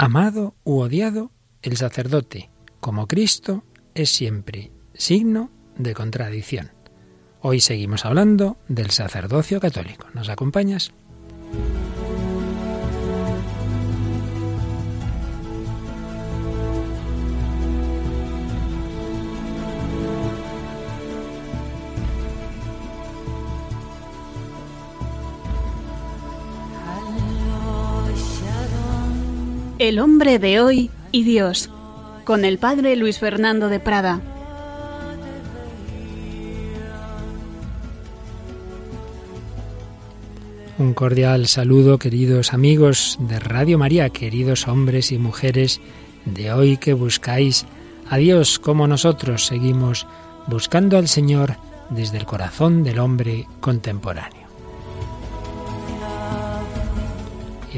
Amado u odiado, el sacerdote, como Cristo, es siempre signo de contradicción. Hoy seguimos hablando del sacerdocio católico. ¿Nos acompañas? El hombre de hoy y Dios, con el padre Luis Fernando de Prada. Un cordial saludo, queridos amigos de Radio María, queridos hombres y mujeres de hoy que buscáis a Dios como nosotros seguimos buscando al Señor desde el corazón del hombre contemporáneo.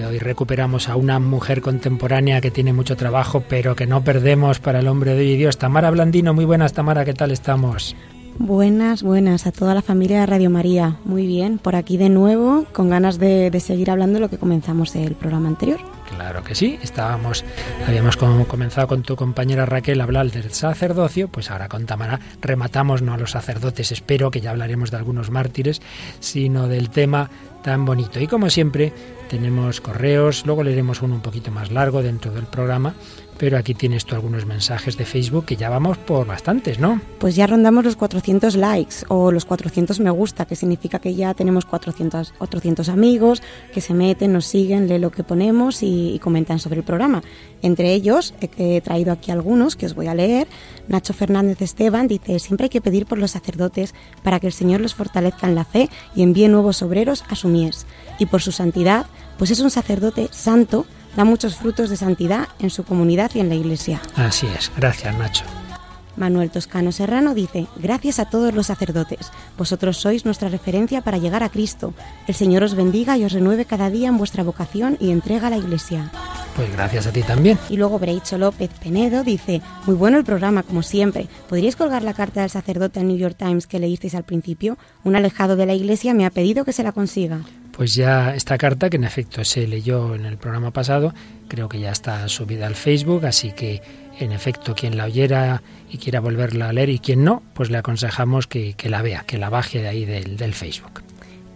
Y hoy recuperamos a una mujer contemporánea que tiene mucho trabajo, pero que no perdemos para el hombre de hoy Dios. Tamara Blandino, muy buenas Tamara, ¿qué tal estamos? Buenas, buenas a toda la familia de Radio María. Muy bien, por aquí de nuevo, con ganas de, de seguir hablando de lo que comenzamos el programa anterior. Claro que sí, estábamos, habíamos comenzado con tu compañera Raquel a hablar del sacerdocio, pues ahora con Tamara rematamos no a los sacerdotes, espero que ya hablaremos de algunos mártires, sino del tema tan bonito. Y como siempre, tenemos correos, luego leeremos uno un poquito más largo dentro del programa, pero aquí tienes tú algunos mensajes de Facebook que ya vamos por bastantes, ¿no? Pues ya rondamos los 400 likes o los 400 me gusta, que significa que ya tenemos 400, 400 amigos que se meten, nos siguen, leen lo que ponemos y, comentan sobre el programa. Entre ellos he, he traído aquí algunos que os voy a leer. Nacho Fernández Esteban dice, siempre hay que pedir por los sacerdotes para que el Señor los fortalezca en la fe y envíe nuevos obreros a su mies. Y por su santidad, pues es un sacerdote santo da muchos frutos de santidad en su comunidad y en la Iglesia. Así es, gracias Nacho. Manuel Toscano Serrano dice, gracias a todos los sacerdotes, vosotros sois nuestra referencia para llegar a Cristo. El Señor os bendiga y os renueve cada día en vuestra vocación y entrega a la Iglesia. Pues gracias a ti también. Y luego Breicho López Penedo dice, muy bueno el programa como siempre. ¿Podríais colgar la carta del sacerdote al New York Times que leísteis al principio? Un alejado de la Iglesia me ha pedido que se la consiga. Pues ya esta carta, que en efecto se leyó en el programa pasado, creo que ya está subida al Facebook, así que en efecto quien la oyera y quiera volverla a leer y quien no, pues le aconsejamos que, que la vea, que la baje de ahí del, del Facebook.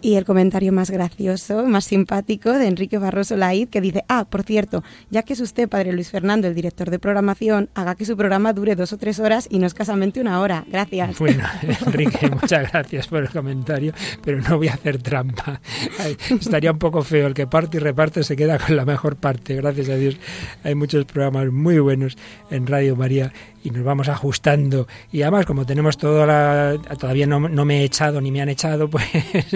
Y el comentario más gracioso, más simpático de Enrique Barroso Laid, que dice, ah, por cierto, ya que es usted, padre Luis Fernando, el director de programación, haga que su programa dure dos o tres horas y no escasamente una hora. Gracias. Bueno, Enrique, muchas gracias por el comentario, pero no voy a hacer trampa. Ay, estaría un poco feo, el que parte y reparte se queda con la mejor parte. Gracias a Dios hay muchos programas muy buenos en Radio María y nos vamos ajustando. Y además, como tenemos toda la... Todavía no, no, me he echado ni me han echado, pues...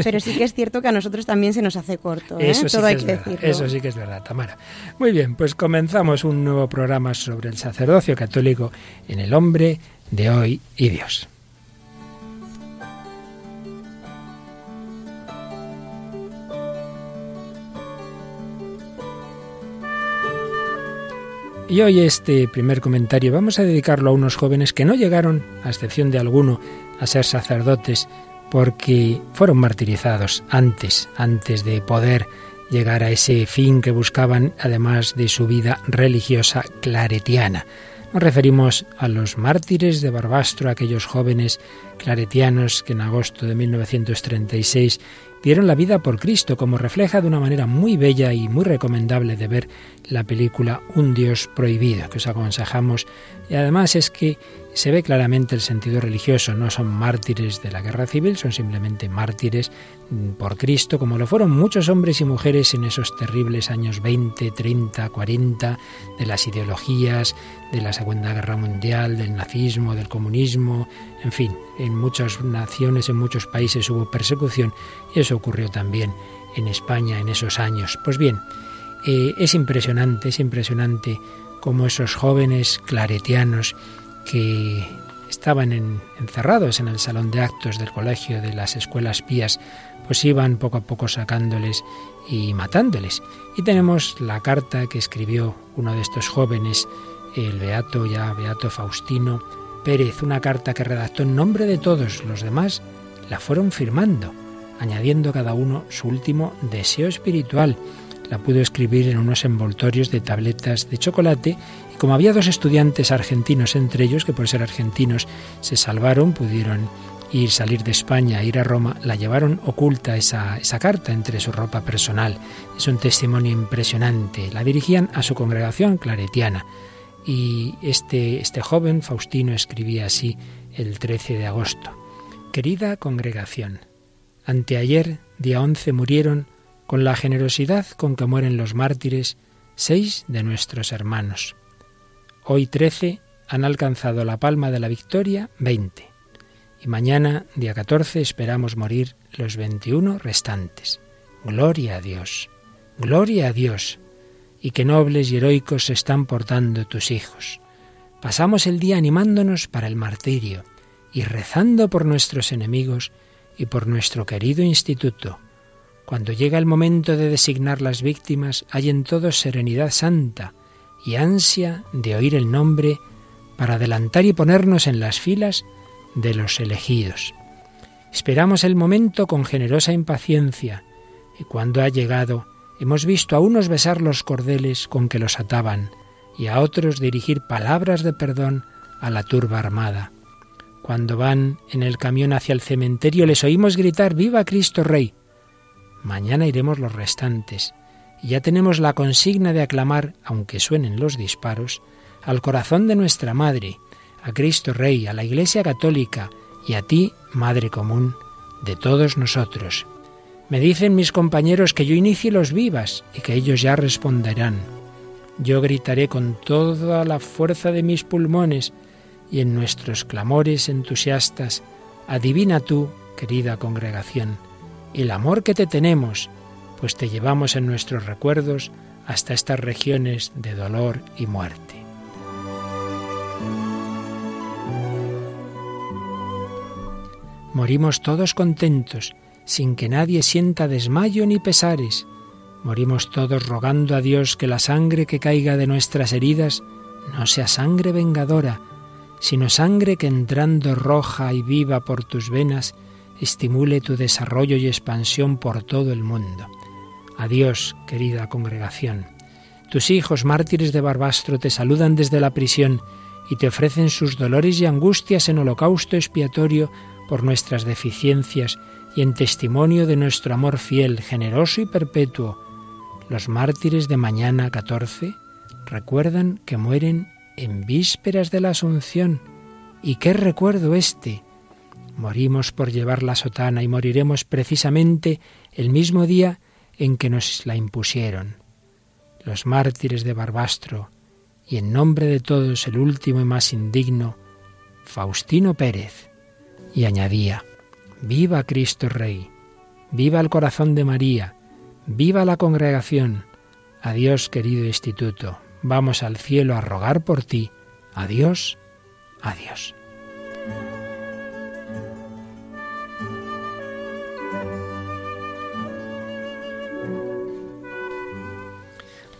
Pero sí que es cierto que a nosotros también se nos hace corto, ¿eh? Eso sí Todo que hay es que verdad. Eso sí que es verdad, Tamara. Muy bien, pues comenzamos un nuevo programa sobre el sacerdocio católico en el hombre de hoy y Dios. Y hoy este primer comentario vamos a dedicarlo a unos jóvenes que no llegaron, a excepción de alguno, a ser sacerdotes porque fueron martirizados antes, antes de poder llegar a ese fin que buscaban, además de su vida religiosa claretiana. Nos referimos a los mártires de Barbastro, aquellos jóvenes claretianos que en agosto de 1936 dieron la vida por Cristo, como refleja de una manera muy bella y muy recomendable de ver la película Un Dios prohibido, que os aconsejamos. Y además es que se ve claramente el sentido religioso, no son mártires de la guerra civil, son simplemente mártires por Cristo, como lo fueron muchos hombres y mujeres en esos terribles años 20, 30, 40, de las ideologías, de la Segunda Guerra Mundial, del nazismo, del comunismo, en fin, en muchas naciones, en muchos países hubo persecución y eso ocurrió también en España en esos años. Pues bien, eh, es impresionante, es impresionante cómo esos jóvenes claretianos que estaban en, encerrados en el salón de actos del colegio de las escuelas pías, pues iban poco a poco sacándoles y matándoles. Y tenemos la carta que escribió uno de estos jóvenes, el beato ya beato Faustino Pérez, una carta que redactó en nombre de todos los demás, la fueron firmando, añadiendo cada uno su último deseo espiritual. la pudo escribir en unos envoltorios de tabletas de chocolate como había dos estudiantes argentinos entre ellos, que por ser argentinos se salvaron, pudieron ir salir de España, ir a Roma, la llevaron oculta esa, esa carta entre su ropa personal. Es un testimonio impresionante. La dirigían a su congregación claretiana. Y este, este joven, Faustino, escribía así el 13 de agosto. Querida congregación, anteayer, día 11, murieron, con la generosidad con que mueren los mártires, seis de nuestros hermanos. Hoy 13 han alcanzado la palma de la victoria 20 y mañana, día 14, esperamos morir los 21 restantes. Gloria a Dios, gloria a Dios, y qué nobles y heroicos se están portando tus hijos. Pasamos el día animándonos para el martirio y rezando por nuestros enemigos y por nuestro querido instituto. Cuando llega el momento de designar las víctimas, hay en todos serenidad santa y ansia de oír el nombre para adelantar y ponernos en las filas de los elegidos. Esperamos el momento con generosa impaciencia, y cuando ha llegado, hemos visto a unos besar los cordeles con que los ataban, y a otros dirigir palabras de perdón a la turba armada. Cuando van en el camión hacia el cementerio les oímos gritar Viva Cristo Rey. Mañana iremos los restantes, ya tenemos la consigna de aclamar, aunque suenen los disparos, al corazón de nuestra Madre, a Cristo Rey, a la Iglesia Católica y a ti, Madre Común, de todos nosotros. Me dicen mis compañeros que yo inicie los vivas y que ellos ya responderán. Yo gritaré con toda la fuerza de mis pulmones y en nuestros clamores entusiastas, adivina tú, querida congregación, el amor que te tenemos, pues te llevamos en nuestros recuerdos hasta estas regiones de dolor y muerte. Morimos todos contentos, sin que nadie sienta desmayo ni pesares. Morimos todos rogando a Dios que la sangre que caiga de nuestras heridas no sea sangre vengadora, sino sangre que entrando roja y viva por tus venas, estimule tu desarrollo y expansión por todo el mundo. Adiós, querida congregación. Tus hijos mártires de Barbastro te saludan desde la prisión y te ofrecen sus dolores y angustias en holocausto expiatorio por nuestras deficiencias y en testimonio de nuestro amor fiel, generoso y perpetuo. Los mártires de mañana 14 recuerdan que mueren en vísperas de la Asunción. ¿Y qué recuerdo este? Morimos por llevar la sotana y moriremos precisamente el mismo día en que nos la impusieron. Los mártires de Barbastro, y en nombre de todos el último y más indigno, Faustino Pérez y añadía, Viva Cristo Rey, viva el corazón de María, viva la congregación, adiós querido instituto, vamos al cielo a rogar por ti, adiós, adiós.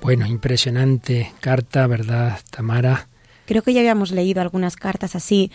Bueno, impresionante carta, ¿verdad, Tamara? Creo que ya habíamos leído algunas cartas así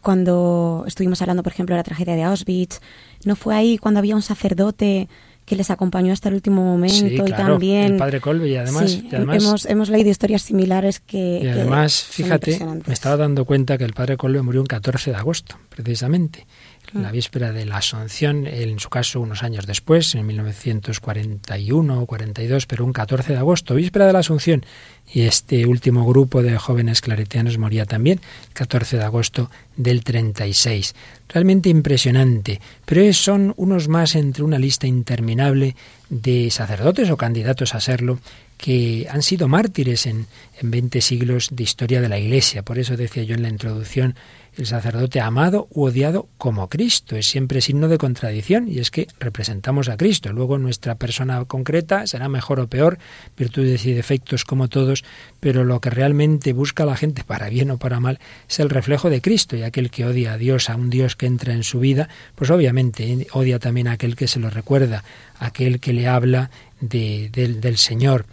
cuando estuvimos hablando, por ejemplo, de la tragedia de Auschwitz, ¿no fue ahí cuando había un sacerdote que les acompañó hasta el último momento y también el padre Colbe y además, hemos, hemos leído historias similares que y además fíjate me estaba dando cuenta que el padre Colbe murió un 14 de agosto precisamente la víspera de la Asunción, en su caso unos años después, en 1941 o 42, pero un 14 de agosto, víspera de la Asunción. Y este último grupo de jóvenes claretianos moría también, 14 de agosto del 36. Realmente impresionante, pero son unos más entre una lista interminable de sacerdotes o candidatos a serlo que han sido mártires en, en 20 siglos de historia de la Iglesia. Por eso decía yo en la introducción el sacerdote amado u odiado como Cristo. Es siempre signo de contradicción y es que representamos a Cristo. Luego nuestra persona concreta será mejor o peor, virtudes y defectos como todos, pero lo que realmente busca la gente, para bien o para mal, es el reflejo de Cristo y aquel que odia a Dios, a un Dios que entra en su vida, pues obviamente odia también a aquel que se lo recuerda, aquel que le habla de, del, del Señor.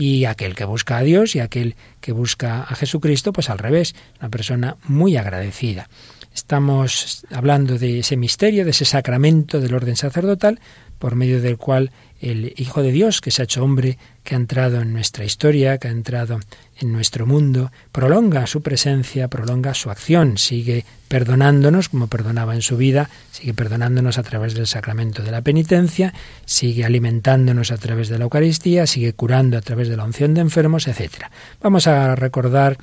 Y aquel que busca a Dios y aquel que busca a Jesucristo, pues al revés, una persona muy agradecida. Estamos hablando de ese misterio, de ese sacramento del orden sacerdotal, por medio del cual el Hijo de Dios, que se ha hecho hombre, que ha entrado en nuestra historia, que ha entrado en nuestro mundo, prolonga su presencia, prolonga su acción, sigue perdonándonos como perdonaba en su vida, sigue perdonándonos a través del sacramento de la penitencia, sigue alimentándonos a través de la Eucaristía, sigue curando a través de la unción de enfermos, etc. Vamos a recordar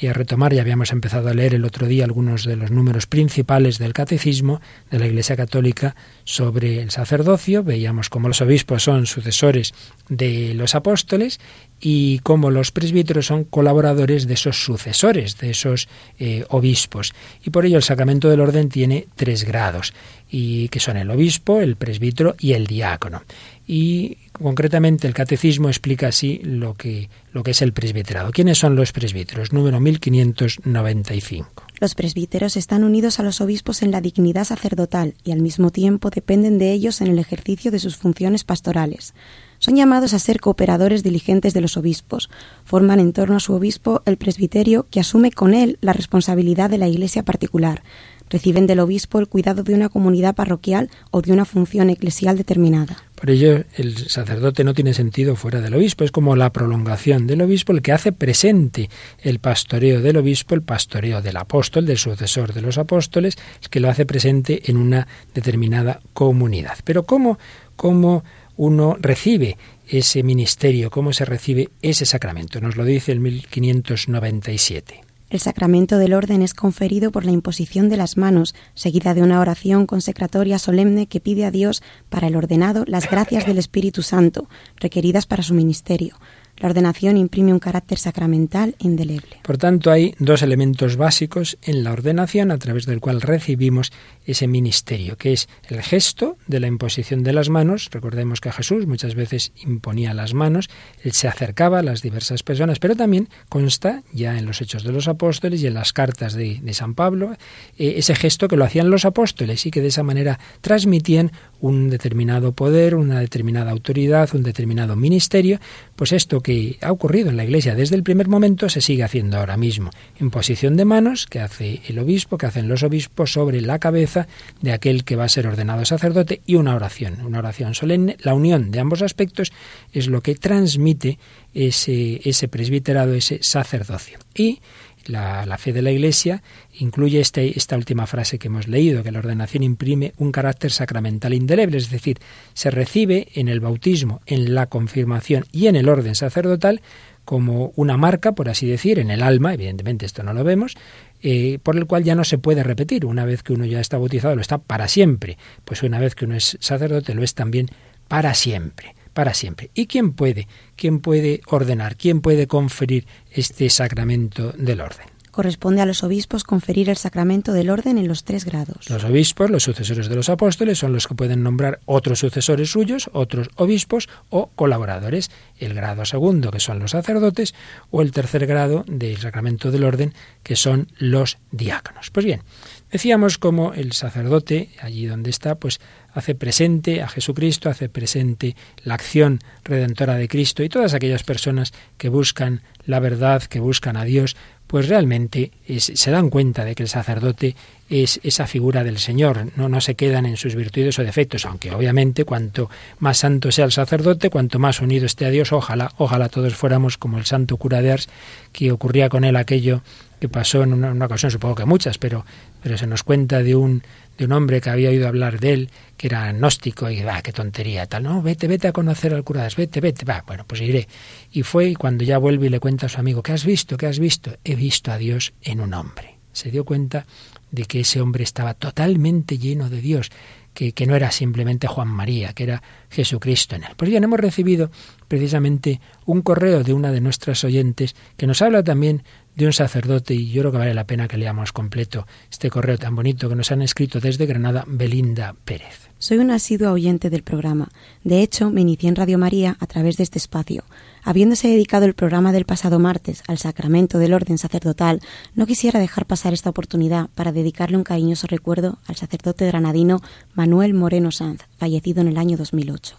y a retomar, ya habíamos empezado a leer el otro día algunos de los números principales del catecismo de la Iglesia Católica sobre el sacerdocio, veíamos cómo los obispos son sucesores de los apóstoles y cómo los presbíteros son colaboradores de esos sucesores, de esos eh, obispos. Y por ello el sacramento del orden tiene tres grados, y que son el obispo, el presbítero y el diácono. Y concretamente el catecismo explica así lo que, lo que es el presbiterado. ¿Quiénes son los presbíteros? Número 1595. Los presbíteros están unidos a los obispos en la dignidad sacerdotal y al mismo tiempo dependen de ellos en el ejercicio de sus funciones pastorales. Son llamados a ser cooperadores diligentes de los obispos. Forman en torno a su obispo el presbiterio que asume con él la responsabilidad de la iglesia particular. Reciben del obispo el cuidado de una comunidad parroquial o de una función eclesial determinada. Por ello, el sacerdote no tiene sentido fuera del obispo, es como la prolongación del obispo, el que hace presente el pastoreo del obispo, el pastoreo del apóstol, del sucesor de los apóstoles, el que lo hace presente en una determinada comunidad. Pero ¿cómo, cómo uno recibe ese ministerio, cómo se recibe ese sacramento. Nos lo dice el 1597. El sacramento del orden es conferido por la imposición de las manos, seguida de una oración consecratoria solemne que pide a Dios para el ordenado las gracias del Espíritu Santo, requeridas para su ministerio. La ordenación imprime un carácter sacramental indeleble. Por tanto, hay dos elementos básicos en la ordenación a través del cual recibimos ese ministerio, que es el gesto de la imposición de las manos. Recordemos que Jesús muchas veces imponía las manos, él se acercaba a las diversas personas, pero también consta ya en los Hechos de los Apóstoles y en las cartas de, San Pablo eh, ese gesto que lo hacían los apóstoles y que de esa manera transmitían un determinado poder, una determinada autoridad, un determinado ministerio, pues esto que ha ocurrido en la Iglesia desde el primer momento se sigue haciendo ahora mismo. Imposición de manos que hace el obispo, que hacen los obispos sobre la cabeza de aquel que va a ser ordenado sacerdote y una oración, una oración solemne. La unión de ambos aspectos es lo que transmite ese, ese presbiterado, ese sacerdocio. Y la, fe de la Iglesia incluye este, esta última frase que hemos leído, que la ordenación imprime un carácter sacramental indeleble, es decir, se recibe en el bautismo, en la confirmación y en el orden sacerdotal como una marca, por así decir, en el alma, evidentemente esto no lo vemos, eh, por el cual ya no se puede repetir. Una vez que uno ya está bautizado, lo está para siempre. Pues una vez que uno es sacerdote, lo es también para siempre para siempre. ¿Y quién puede? ¿Quién puede ordenar? ¿Quién puede conferir este sacramento del orden? Corresponde a los obispos conferir el sacramento del orden en los tres grados. Los obispos, los sucesores de los apóstoles, son los que pueden nombrar otros sucesores suyos, otros obispos o colaboradores. El grado segundo, que son los sacerdotes, o el tercer grado del sacramento del orden, que son los diáconos. Pues bien, decíamos como el sacerdote, allí donde está, pues hace presente a Jesucristo, hace presente la acción redentora de Cristo y todas aquellas personas que buscan la verdad, que buscan a Dios, pues realmente se dan cuenta de que el sacerdote es esa figura del Señor, no, no se quedan en sus virtudes o defectos, aunque obviamente cuanto más santo sea el sacerdote, cuanto más unido esté a Dios, ojalá, ojalá todos fuéramos como el santo cura de Ars, que ocurría con él aquello que pasó en una, ocasión, supongo que muchas, pero, pero se nos cuenta de un, de un hombre que había oído hablar de él, que era gnóstico, y va, qué tontería, tal, no, vete, vete a conocer al cura de Ars, vete, vete, va, bueno, pues iré. Y fue y cuando ya vuelve y le cuenta a su amigo, ¿qué has visto? ¿Qué has visto? He visto a Dios en un hombre. Se dio cuenta de que ese hombre estaba totalmente lleno de Dios, que, que, no era simplemente Juan María, que era Jesucristo en él. Pues bien, hemos recibido precisamente un correo de una de nuestras oyentes que nos habla también de un sacerdote y yo creo que vale la pena que leamos completo este correo tan bonito que nos han escrito desde Granada Belinda Pérez. Soy un asiduo oyente del programa. De hecho, me inicié en Radio María a través de este espacio. Habiéndose dedicado el programa del pasado martes al sacramento del orden sacerdotal, no quisiera dejar pasar esta oportunidad para dedicarle un cariñoso recuerdo al sacerdote granadino Manuel Moreno Sanz, fallecido en el año 2008.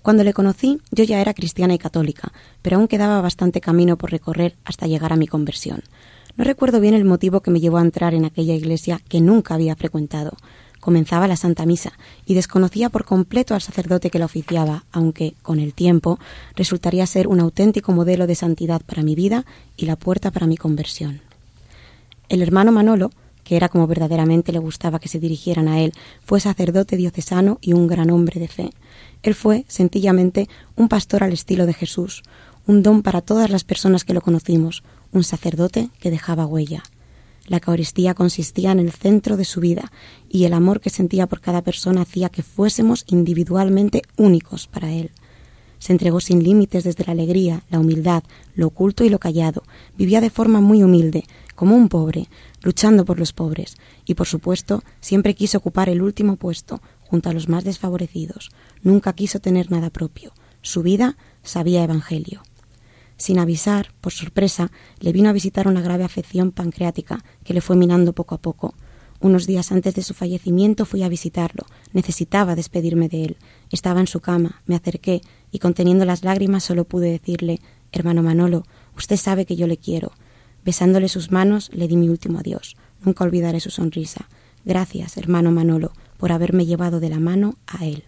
Cuando le conocí, yo ya era cristiana y católica, pero aún quedaba bastante camino por recorrer hasta llegar a mi conversión. No recuerdo bien el motivo que me llevó a entrar en aquella iglesia que nunca había frecuentado. Comenzaba la Santa Misa y desconocía por completo al sacerdote que la oficiaba, aunque, con el tiempo, resultaría ser un auténtico modelo de santidad para mi vida y la puerta para mi conversión. El hermano Manolo, que era como verdaderamente le gustaba que se dirigieran a él, fue sacerdote diocesano y un gran hombre de fe. Él fue, sencillamente, un pastor al estilo de Jesús, un don para todas las personas que lo conocimos, un sacerdote que dejaba huella. La Eucaristía consistía en el centro de su vida y el amor que sentía por cada persona hacía que fuésemos individualmente únicos para él. Se entregó sin límites desde la alegría, la humildad, lo oculto y lo callado. Vivía de forma muy humilde, como un pobre, luchando por los pobres, y por supuesto siempre quiso ocupar el último puesto, junto a los más desfavorecidos. Nunca quiso tener nada propio. Su vida sabía evangelio. Sin avisar, por sorpresa, le vino a visitar una grave afección pancreática que le fue minando poco a poco. Unos días antes de su fallecimiento fui a visitarlo. Necesitaba despedirme de él. Estaba en su cama, me acerqué y conteniendo las lágrimas solo pude decirle Hermano Manolo, usted sabe que yo le quiero. Besándole sus manos, le di mi último adiós. Nunca olvidaré su sonrisa. Gracias, hermano Manolo, por haberme llevado de la mano a él.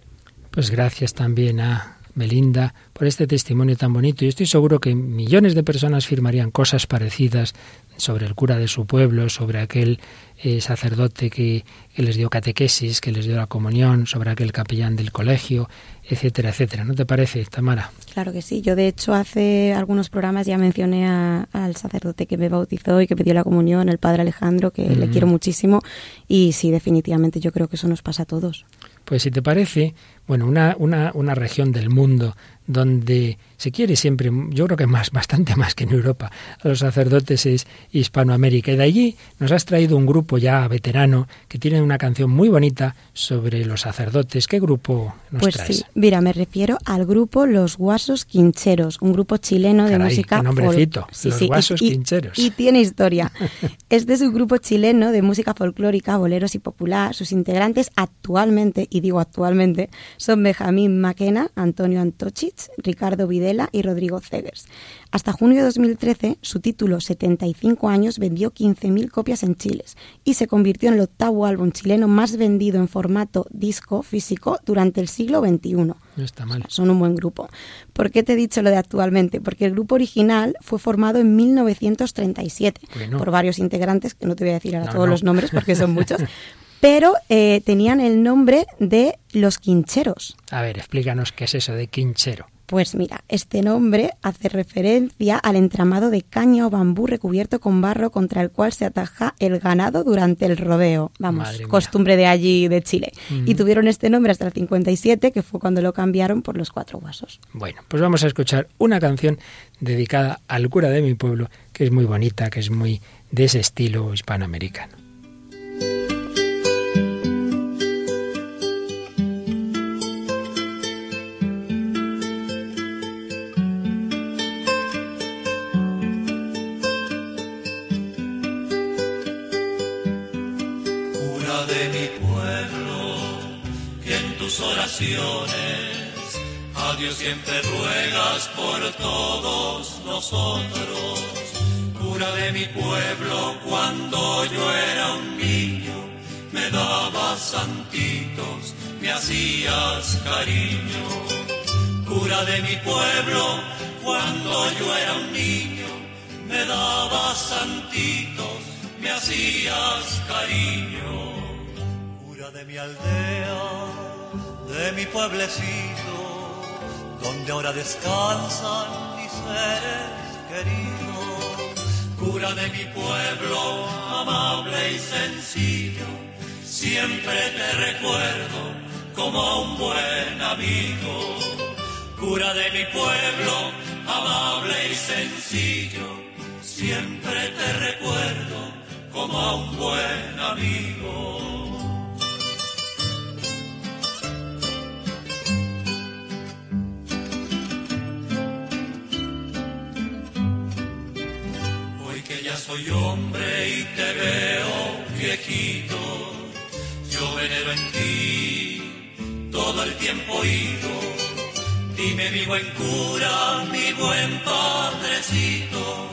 Pues gracias también a Melinda por este testimonio tan bonito. Y estoy seguro que millones de personas firmarían cosas parecidas sobre el cura de su pueblo, sobre aquel eh, sacerdote que, que, les dio catequesis, que les dio la comunión, sobre aquel capellán del colegio, etcétera, etcétera. ¿No te parece, Tamara? Claro que sí. Yo, de hecho, hace algunos programas ya mencioné a, al sacerdote que me bautizó y que me dio la comunión, el padre Alejandro, que le quiero muchísimo. Y sí, definitivamente yo creo que eso nos pasa a todos. Pues si te parece, bueno, una, una, una región del mundo donde se quiere siempre, yo creo que más, bastante más que en Europa, a los sacerdotes es Hispanoamérica. Y de allí nos has traído un grupo ya veterano que tiene una canción muy bonita sobre los sacerdotes. ¿Qué grupo nos pues traes? sí, mira, me refiero al grupo Los Guasos Quincheros, un grupo chileno de Caray, música qué nombrecito, sí, Los sí, y- Guasos y, Quincheros. Y tiene historia. este es un grupo chileno de música folclórica, boleros y popular. Sus integrantes actualmente, y digo actualmente, son Benjamín Maquena, Antonio Antochich, Ricardo Videla y Rodrigo Cegers. Hasta junio de 2013, su título 75 años vendió 15.000 copias en Chile y se convirtió en el octavo álbum chileno más vendido en formato disco físico durante el siglo XXI. No está mal. Son un buen grupo. ¿Por qué te he dicho lo de actualmente? Porque el grupo original fue formado en 1937 Bueno. por varios integrantes, que no te voy a decir ahora No, todos no. los nombres porque son muchos, pero eh, tenían el nombre de los quincheros. A ver, explícanos qué es eso de quinchero. Pues mira, este nombre hace referencia al entramado de caña o bambú recubierto con barro contra el cual se ataja el ganado durante el rodeo. Vamos, Madre mía. costumbre de allí, de Chile. Y tuvieron este nombre hasta el 57, que fue cuando lo cambiaron por los cuatro guasos. Bueno, pues vamos a escuchar una canción dedicada al cura de mi pueblo, que es muy bonita, que es muy de ese estilo hispanoamericano. Siempre ruegas por todos nosotros. Cura de mi pueblo, cuando yo era un niño, me dabas santitos, me hacías cariño. Cura de mi pueblo, cuando yo era un niño, me dabas santitos, me hacías cariño. Cura de mi aldea, de mi pueblecito, donde ahora descansan mis seres queridos. Cura de mi pueblo, amable y sencillo, siempre te recuerdo como a un buen amigo. Cura de mi pueblo, amable y sencillo, siempre te recuerdo como a un buen amigo. Tiempo ido, Dime mi buen cura, mi buen padrecito,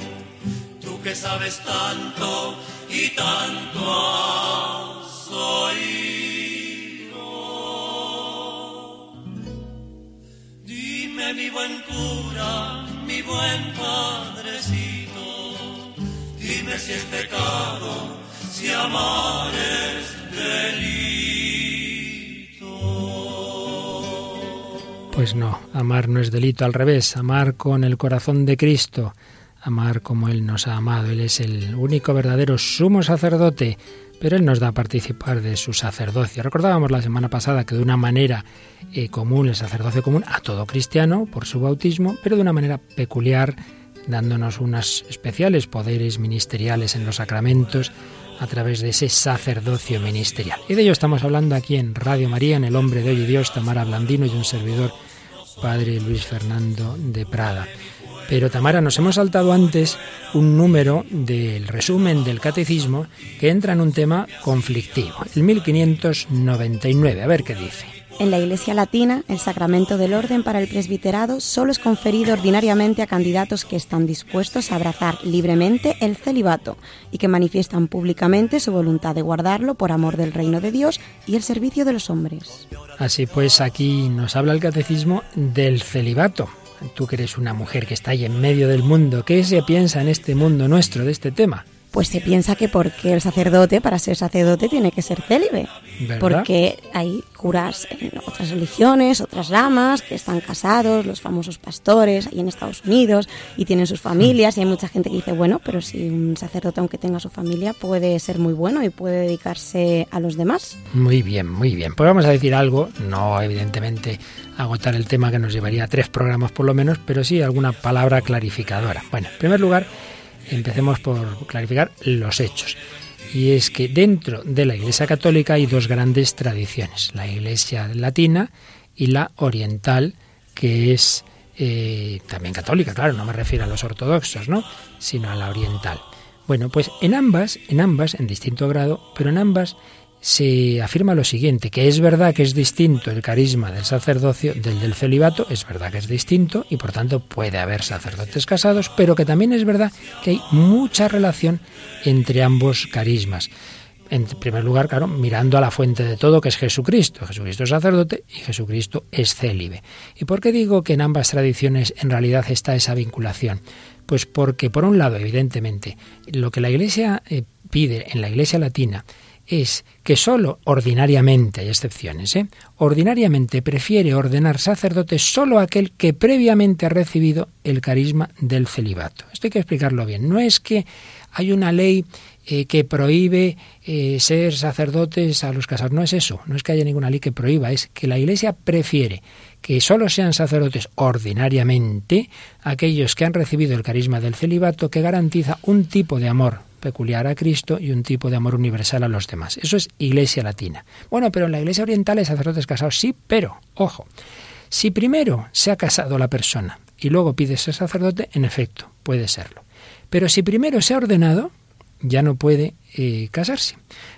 tú que sabes tanto y tanto has oído. Dime mi buen cura, mi buen padrecito, dime si es pecado, si amar es delito. Pues no, amar no es delito, al revés, amar con el corazón de Cristo, amar como Él nos ha amado. Él es el único verdadero sumo sacerdote, pero Él nos da a participar de su sacerdocio. Recordábamos la semana pasada que de una manera eh, común, el sacerdocio común a todo cristiano por su bautismo, pero de una manera peculiar, dándonos unos especiales poderes ministeriales en los sacramentos a través de ese sacerdocio ministerial. Y de ello estamos hablando aquí en Radio María, en El Hombre de Hoy Dios, Tamara Blandino y un servidor, Padre Luis Fernando de Prada. Pero Tamara, nos hemos saltado antes un número del resumen del catecismo que entra en un tema conflictivo, el 1599. A ver qué dice. En la Iglesia Latina, el sacramento del orden para el presbiterado solo es conferido ordinariamente a candidatos que están dispuestos a abrazar libremente el celibato y que manifiestan públicamente su voluntad de guardarlo por amor del reino de Dios y el servicio de los hombres. Así pues, aquí nos habla el catecismo del celibato. Tú que eres una mujer que está ahí en medio del mundo, ¿qué se piensa en este mundo nuestro de este tema? Pues se piensa que porque el sacerdote, para ser sacerdote, tiene que ser célibe. ¿Verdad? Porque hay curas en otras religiones, otras ramas, que están casados, los famosos pastores, ahí en Estados Unidos, y tienen sus familias, y hay mucha gente que dice, bueno, pero si un sacerdote, aunque tenga su familia, puede ser muy bueno y puede dedicarse a los demás. Muy bien, muy bien. Pues vamos a decir algo, no evidentemente agotar el tema que nos llevaría tres programas por lo menos, pero sí alguna palabra clarificadora. Bueno, en primer lugar, empecemos por clarificar los hechos. Y es que dentro de la Iglesia Católica hay dos grandes tradiciones, la Iglesia latina y la oriental, que es eh, también católica, claro, no me refiero a los ortodoxos, ¿no? sino a la oriental. Bueno, pues en ambas, en ambas, en distinto grado, pero en ambas se afirma lo siguiente, que es verdad que es distinto el carisma del sacerdocio del del celibato, es verdad que es distinto y por tanto puede haber sacerdotes casados, pero que también es verdad que hay mucha relación entre ambos carismas. En primer lugar, claro, mirando a la fuente de todo, que es Jesucristo. Jesucristo es sacerdote y Jesucristo es célibe. ¿Y por qué digo que en ambas tradiciones en realidad está esa vinculación? Pues porque, por un lado, evidentemente, lo que la Iglesia eh, pide en la Iglesia latina es que sólo ordinariamente, hay excepciones, ¿eh? ordinariamente prefiere ordenar sacerdote solo aquel que previamente ha recibido el carisma del celibato. Esto hay que explicarlo bien. No es que hay una ley eh, que prohíbe eh, ser sacerdotes a los casados. No es eso, no es que haya ninguna ley que prohíba, es que la Iglesia prefiere que sólo sean sacerdotes ordinariamente aquellos que han recibido el carisma del celibato que garantiza un tipo de amor peculiar a Cristo y un tipo de amor universal a los demás. Eso es Iglesia latina. Bueno, pero en la Iglesia oriental hay sacerdotes casados, sí, pero, ojo, si primero se ha casado la persona y luego pide ser sacerdote, en efecto, puede serlo. Pero si primero se ha ordenado, ya no puede eh, casarse.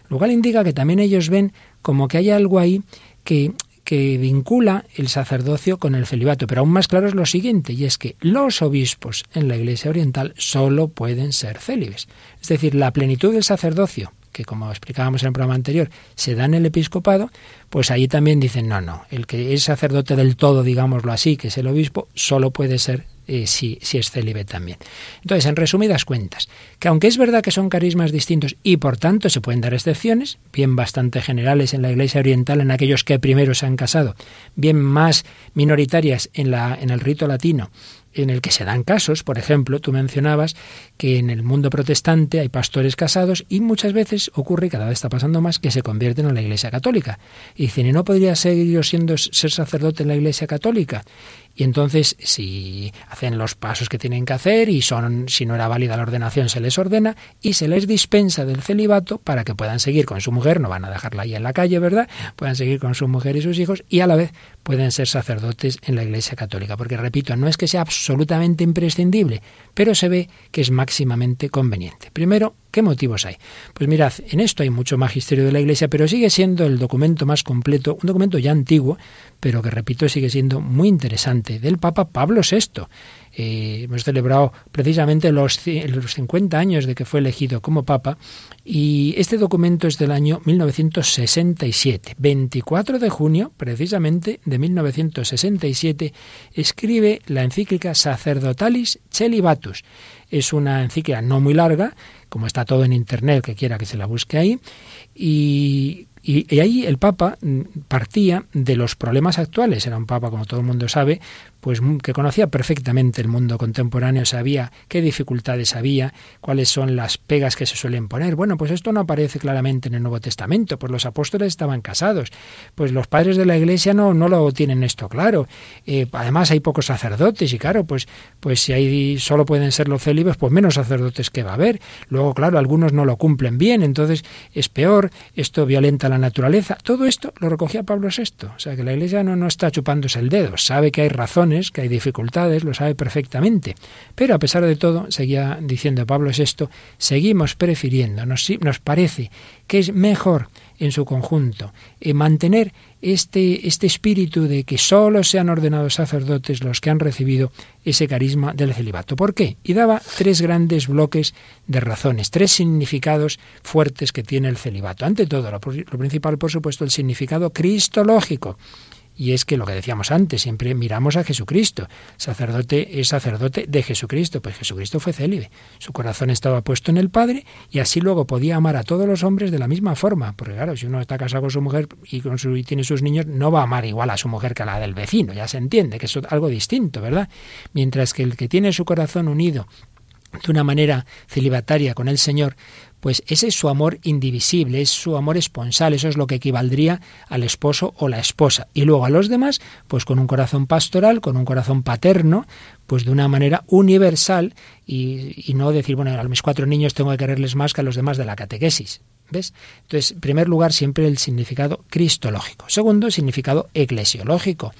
Lo cual indica que también ellos ven como que hay algo ahí que que vincula el sacerdocio con el celibato. Pero aún más claro es lo siguiente, y es que los obispos en la Iglesia Oriental solo pueden ser célibes. Es decir, la plenitud del sacerdocio, que como explicábamos en el programa anterior, se da en el episcopado, pues ahí también dicen, no, no, el que es sacerdote del todo, digámoslo así, que es el obispo, solo puede ser eh, si, si es célibe también. Entonces, en resumidas cuentas, que aunque es verdad que son carismas distintos y por tanto se pueden dar excepciones, bien bastante generales en la Iglesia Oriental en aquellos que primero se han casado, bien más minoritarias en, la, en el rito latino, en el que se dan casos, por ejemplo, tú mencionabas que en el mundo protestante hay pastores casados y muchas veces ocurre, cada vez está pasando más, que se convierten en la Iglesia Católica. Y dicen, ¿y no podría seguir yo siendo ser sacerdote en la Iglesia Católica? Y entonces, si hacen los pasos que tienen que hacer y son, si no era válida la ordenación, se les ordena y se les dispensa del celibato para que puedan seguir con su mujer, no van a dejarla ahí en la calle, ¿verdad? Puedan seguir con su mujer y sus hijos y a la vez pueden ser sacerdotes en la Iglesia Católica. Porque, repito, no es que sea absolutamente imprescindible, pero se ve que es máximamente conveniente. Primero, ¿Qué motivos hay? Pues mirad, en esto hay mucho magisterio de la Iglesia, pero sigue siendo el documento más completo, un documento ya antiguo, pero que repito sigue siendo muy interesante, del Papa Pablo VI. Eh, hemos celebrado precisamente los, los 50 años de que fue elegido como Papa y este documento es del año 1967. 24 de junio, precisamente, de 1967, escribe la encíclica Sacerdotalis Celibatus. Es una encíclica no muy larga, como está todo en Internet, que quiera que se la busque ahí, y y, ahí el Papa mm, partía de los problemas actuales. Era un Papa, como todo el mundo sabe, pues mm, que conocía perfectamente el mundo contemporáneo, sabía qué dificultades había, cuáles son las pegas que se suelen poner. Bueno, pues esto no aparece claramente en el Nuevo Testamento, pues los apóstoles estaban casados, pues los padres de la Iglesia no, no lo tienen esto claro. Eh, además hay pocos sacerdotes y claro, pues, pues si hay solo pueden ser los célibes, pues menos sacerdotes que va a haber. Luego, claro, algunos no lo cumplen bien, entonces es peor, esto violenta la naturaleza. Todo esto lo recogía Pablo VI. O sea que la Iglesia no, no está chupándose el dedo, sabe que hay razones, que hay dificultades, lo sabe perfectamente. Pero a pesar de todo, seguía diciendo Pablo VI, seguimos prefiriendo, nos, nos parece que es mejor en su conjunto eh, mantener este, este espíritu de que sólo sean ordenados sacerdotes los que han recibido ese carisma del celibato. ¿Por qué? Y daba tres grandes bloques de razones, tres significados fuertes que tiene el celibato. Ante todo, lo, lo principal, por supuesto, el significado cristológico. Y es que lo que decíamos antes, siempre miramos a Jesucristo. Sacerdote es sacerdote de Jesucristo, pues Jesucristo fue célibe. Su corazón estaba puesto en el Padre y así luego podía amar a todos los hombres de la misma forma. Porque claro, si uno está casado con su mujer y, con su, y tiene sus niños, no va a amar igual a su mujer que a la del vecino, ya se entiende, que es algo distinto, ¿verdad? Mientras que el que tiene su corazón unido de una manera celibataria con el Señor, pues ese es su amor indivisible, es su amor esponsal, eso es lo que equivaldría al esposo o la esposa. Y luego a los demás, pues con un corazón pastoral, con un corazón paterno, pues de una manera universal y, no decir, bueno, a mis cuatro niños tengo que quererles más que a los demás de la catequesis. ¿Ves? Entonces, en primer lugar, siempre el significado cristológico. Segundo, significado eclesiológico.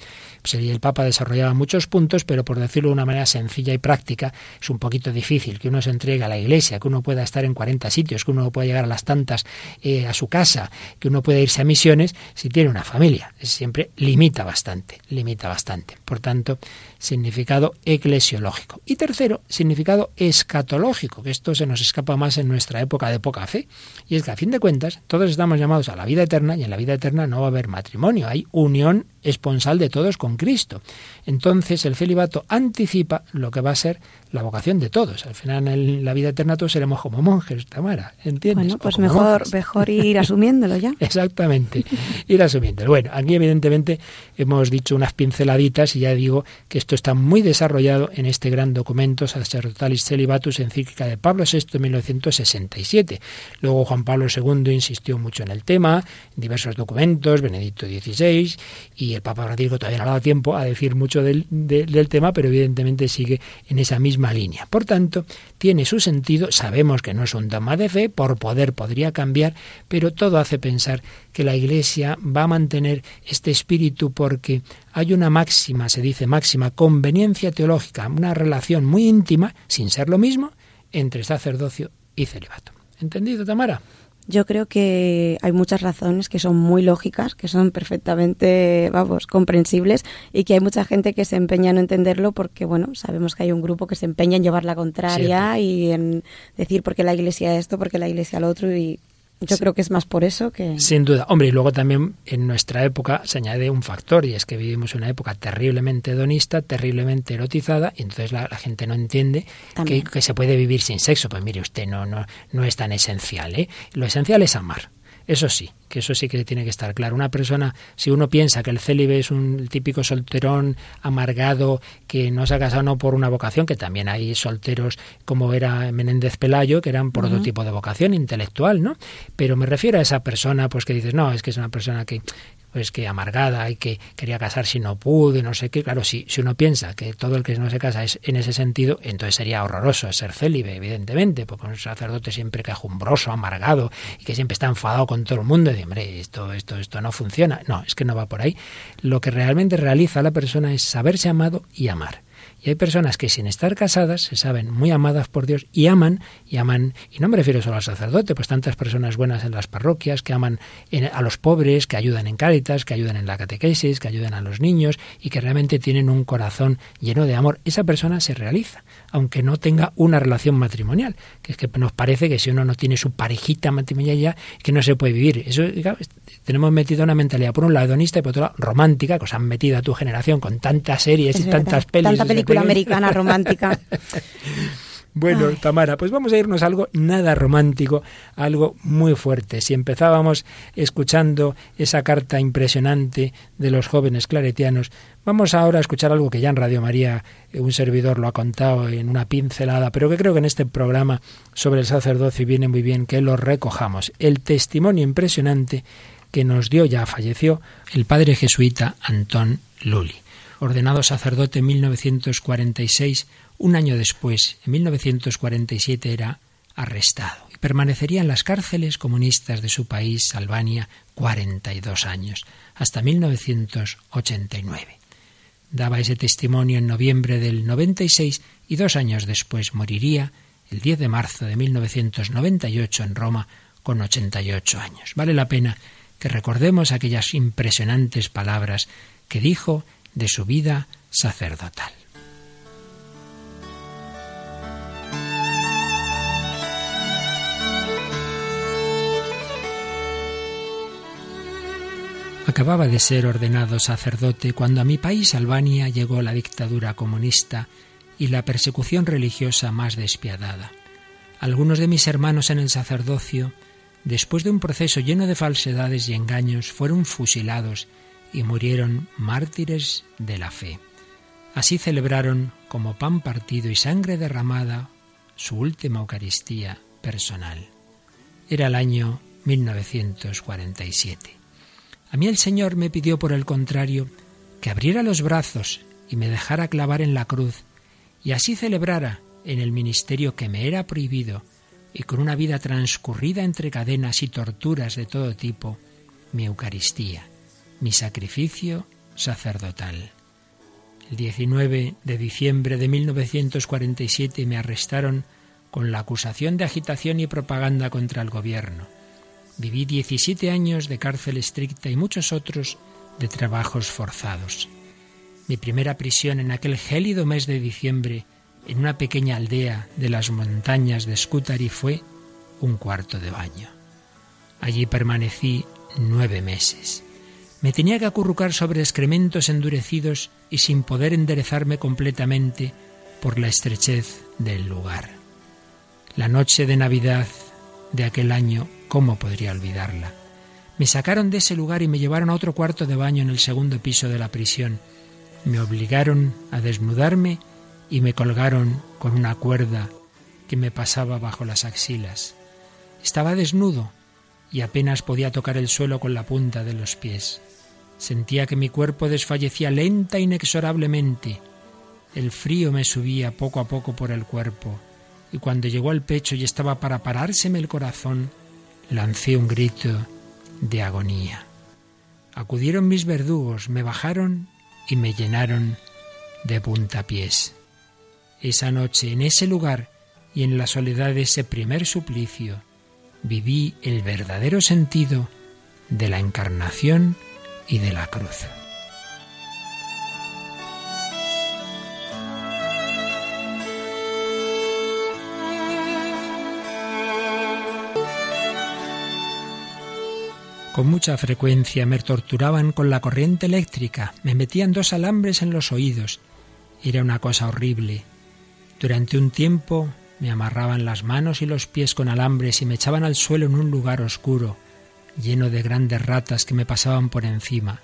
Pues el Papa desarrollaba muchos puntos, pero por decirlo de una manera sencilla y práctica, es un poquito difícil que uno se entregue a la iglesia, que uno pueda estar en 40 sitios, que uno pueda llegar a las tantas eh, a su casa, que uno pueda irse a misiones si tiene una familia. Siempre limita bastante, limita bastante. Por tanto, significado eclesiológico. Y tercero, significado escatológico, que esto se nos escapa más en nuestra época de poca fe. Y es que a fin de cuentas, todos estamos llamados a la vida eterna y en la vida eterna no va a haber matrimonio, hay unión esponsal de todos con Cristo. Entonces el celibato anticipa lo que va a ser la vocación de todos. Al final en la vida eterna todos seremos como monjes, Tamara, ¿entiendes? Bueno, pues mejor, mejor ir asumiéndolo ya. Exactamente, ir asumiéndolo. Bueno, aquí evidentemente hemos dicho unas pinceladitas y ya digo que esto está muy desarrollado en este gran documento Sacerdotalis Celibatus, encíclica de Pablo VI en 1967. Luego Juan Pablo II insistió mucho en el tema, en diversos documentos, Benedicto XVI, y el Papa Francisco todavía no ha dado tiempo a decir mucho del, del tema, pero evidentemente sigue en esa línea. Por tanto, tiene su sentido, sabemos que no es un dogma de fe, por poder podría cambiar, pero todo hace pensar que la Iglesia va a mantener este espíritu porque hay una máxima, se dice máxima, conveniencia teológica, una relación muy íntima, sin ser lo mismo, entre sacerdocio y celibato. ¿Entendido, Tamara? Yo creo que hay muchas razones que son muy lógicas, que son perfectamente, vamos, comprensibles y que hay mucha gente que se empeña en entenderlo porque, bueno, sabemos que hay un grupo que se empeña en llevar la contraria y en decir por qué la iglesia esto, por qué la iglesia lo otro y yo creo que es más por eso que... Sin duda. Hombre, y luego también en nuestra época se añade un factor, y es que vivimos una época terriblemente hedonista, terriblemente erotizada, y entonces la, gente no entiende que, que, se puede vivir sin sexo. Pues mire usted, no, no, no es tan esencial. ¿eh? Lo esencial es amar. Eso sí, que eso sí que tiene que estar claro. Una persona, si uno piensa que el célibe es un típico solterón amargado que no se ha casado no por una vocación, que también hay solteros como era Menéndez Pelayo, que eran por otro tipo de vocación intelectual, ¿no? Pero me refiero a esa persona, pues que dices, no, es que es una persona que pues que amargada y que quería casarse y no pudo y no sé qué. Claro, si, si uno piensa que todo el que no se casa es en ese sentido, entonces sería horroroso ser célibe, evidentemente, porque un sacerdote siempre quejumbroso, amargado y que siempre está enfadado con todo el mundo hombre, esto, esto, esto no funciona. No, es que no va por ahí. Lo que realmente realiza la persona es saberse amado y amar Y hay personas que sin estar casadas se saben muy amadas por Dios y aman, y aman, y no me refiero solo al sacerdote, pues tantas personas buenas en las parroquias, que aman a los pobres, que ayudan en cáritas, que ayudan en la catequesis, que ayudan a los niños y que realmente tienen un corazón lleno de amor. Esa persona se realiza, aunque no tenga una relación matrimonial, que es que nos parece que si uno no tiene su parejita matrimonial ya, que no se puede vivir. Eso tenemos metido una mentalidad por un lado hedonista y por otro lado romántica, que os han metido a tu generación con tantas series y tantas pelis. Tanta película americana romántica. Bueno, Tamara, pues vamos a irnos a algo nada romántico, algo muy fuerte. Si empezábamos escuchando esa carta impresionante de los jóvenes claretianos, vamos ahora a escuchar algo que ya en Radio María eh, un servidor lo ha contado en una pincelada, pero que creo que en este programa sobre el sacerdocio viene muy bien que lo recojamos. El testimonio impresionante que nos dio, ya falleció, el padre jesuita Antón Luli. Ordenado sacerdote en 1946, un año después, en 1947, era arrestado y permanecería en las cárceles comunistas de su país, Albania, 42 años, hasta 1989. Daba ese testimonio en noviembre del 96 y dos años después moriría el 10 de marzo de 1998 en Roma con 88 años. Vale la pena que recordemos aquellas impresionantes palabras que dijo de su vida sacerdotal. Acababa de ser ordenado sacerdote cuando a mi país, Albania, llegó la dictadura comunista y la persecución religiosa más despiadada. Algunos de mis hermanos en el sacerdocio, después de un proceso lleno de falsedades y engaños, fueron fusilados y murieron mártires de la fe. Así celebraron, como pan partido y sangre derramada, su última Eucaristía personal. Era el año 1947. A mí el Señor me pidió, por el contrario, que abriera los brazos y me dejara clavar en la cruz, y así celebrara en el ministerio que me era prohibido, y con una vida transcurrida entre cadenas y torturas de todo tipo, mi Eucaristía, mi sacrificio sacerdotal. El 19 de diciembre de 1947 me arrestaron con la acusación de agitación y propaganda contra el gobierno. Viví 17 años de cárcel estricta y muchos otros de trabajos forzados. Mi primera prisión en aquel gélido mes de diciembre en una pequeña aldea de las montañas de Scutari fue un cuarto de baño. Allí permanecí nueve meses. Me tenía que acurrucar sobre excrementos endurecidos y sin poder enderezarme completamente por la estrechez del lugar. La noche de Navidad de aquel año ¿Cómo podría olvidarla? Me sacaron de ese lugar y me llevaron a otro cuarto de baño en el segundo piso de la prisión. Me obligaron a desnudarme y me colgaron con una cuerda que me pasaba bajo las axilas. Estaba desnudo y apenas podía tocar el suelo con la punta de los pies. Sentía que mi cuerpo desfallecía lenta e inexorablemente. El frío me subía poco a poco por el cuerpo, y cuando llegó al pecho y estaba para parárseme el corazón, lancé un grito de agonía. Acudieron mis verdugos, me bajaron y me llenaron de puntapiés. Esa noche, en ese lugar y en la soledad de ese primer suplicio, viví el verdadero sentido de la encarnación y de la cruz. Con mucha frecuencia me torturaban con la corriente eléctrica, me metían dos alambres en los oídos. Era una cosa horrible. Durante un tiempo me amarraban las manos y los pies con alambres y me echaban al suelo en un lugar oscuro, lleno de grandes ratas que me pasaban por encima.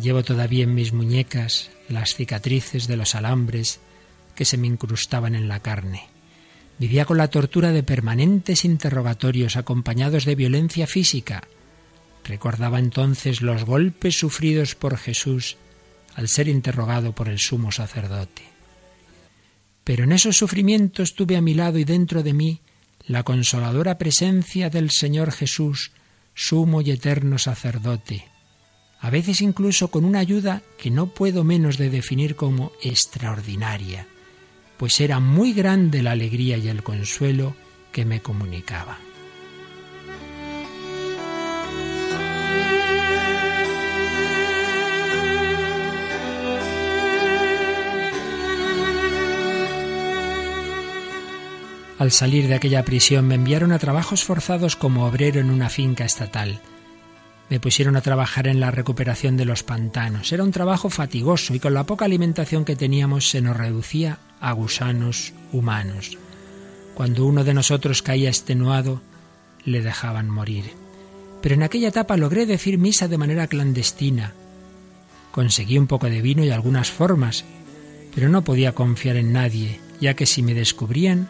Llevo todavía en mis muñecas las cicatrices de los alambres que se me incrustaban en la carne. Vivía con la tortura de permanentes interrogatorios acompañados de violencia física, Recordaba entonces los golpes sufridos por Jesús al ser interrogado por el sumo sacerdote. Pero en esos sufrimientos tuve a mi lado y dentro de mí la consoladora presencia del Señor Jesús, sumo y eterno sacerdote. a veces incluso con una ayuda que no puedo menos de definir como extraordinaria, pues era muy grande la alegría y el consuelo que me comunicaba. Al salir de aquella prisión me enviaron a trabajos forzados como obrero en una finca estatal. Me pusieron a trabajar en la recuperación de los pantanos. Era un trabajo fatigoso y con la poca alimentación que teníamos se nos reducía a gusanos humanos. Cuando uno de nosotros caía extenuado, le dejaban morir. Pero en aquella etapa logré decir misa de manera clandestina. Conseguí un poco de vino y algunas formas, pero no podía confiar en nadie, ya que si me descubrían,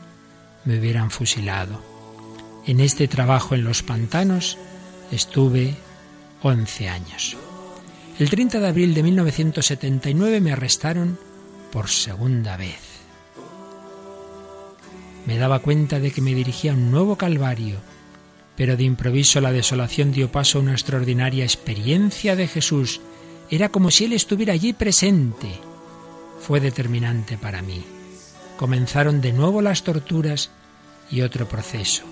me hubieran fusilado. En este trabajo en los pantanos estuve 11 años. El 30 de abril de 1979 me arrestaron por segunda vez. Me daba cuenta de que me dirigía a un nuevo calvario, pero de improviso la desolación dio paso a una extraordinaria experiencia de Jesús. Era como si Él estuviera allí presente. Fue determinante para mí comenzaron de nuevo las torturas y otro proceso.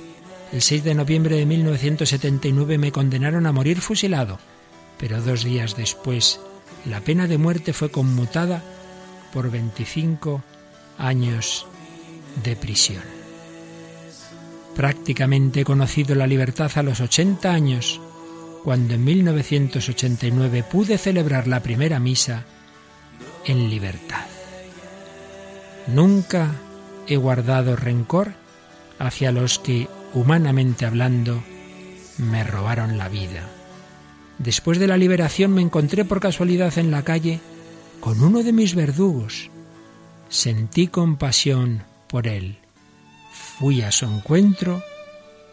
El 6 de noviembre de 1979 me condenaron a morir fusilado, pero dos días después la pena de muerte fue conmutada por 25 años de prisión. Prácticamente he conocido la libertad a los 80 años, cuando en 1989 pude celebrar la primera misa en libertad. Nunca he guardado rencor hacia los que, humanamente hablando, me robaron la vida. Después de la liberación me encontré por casualidad en la calle con uno de mis verdugos. Sentí compasión por él. Fui a su encuentro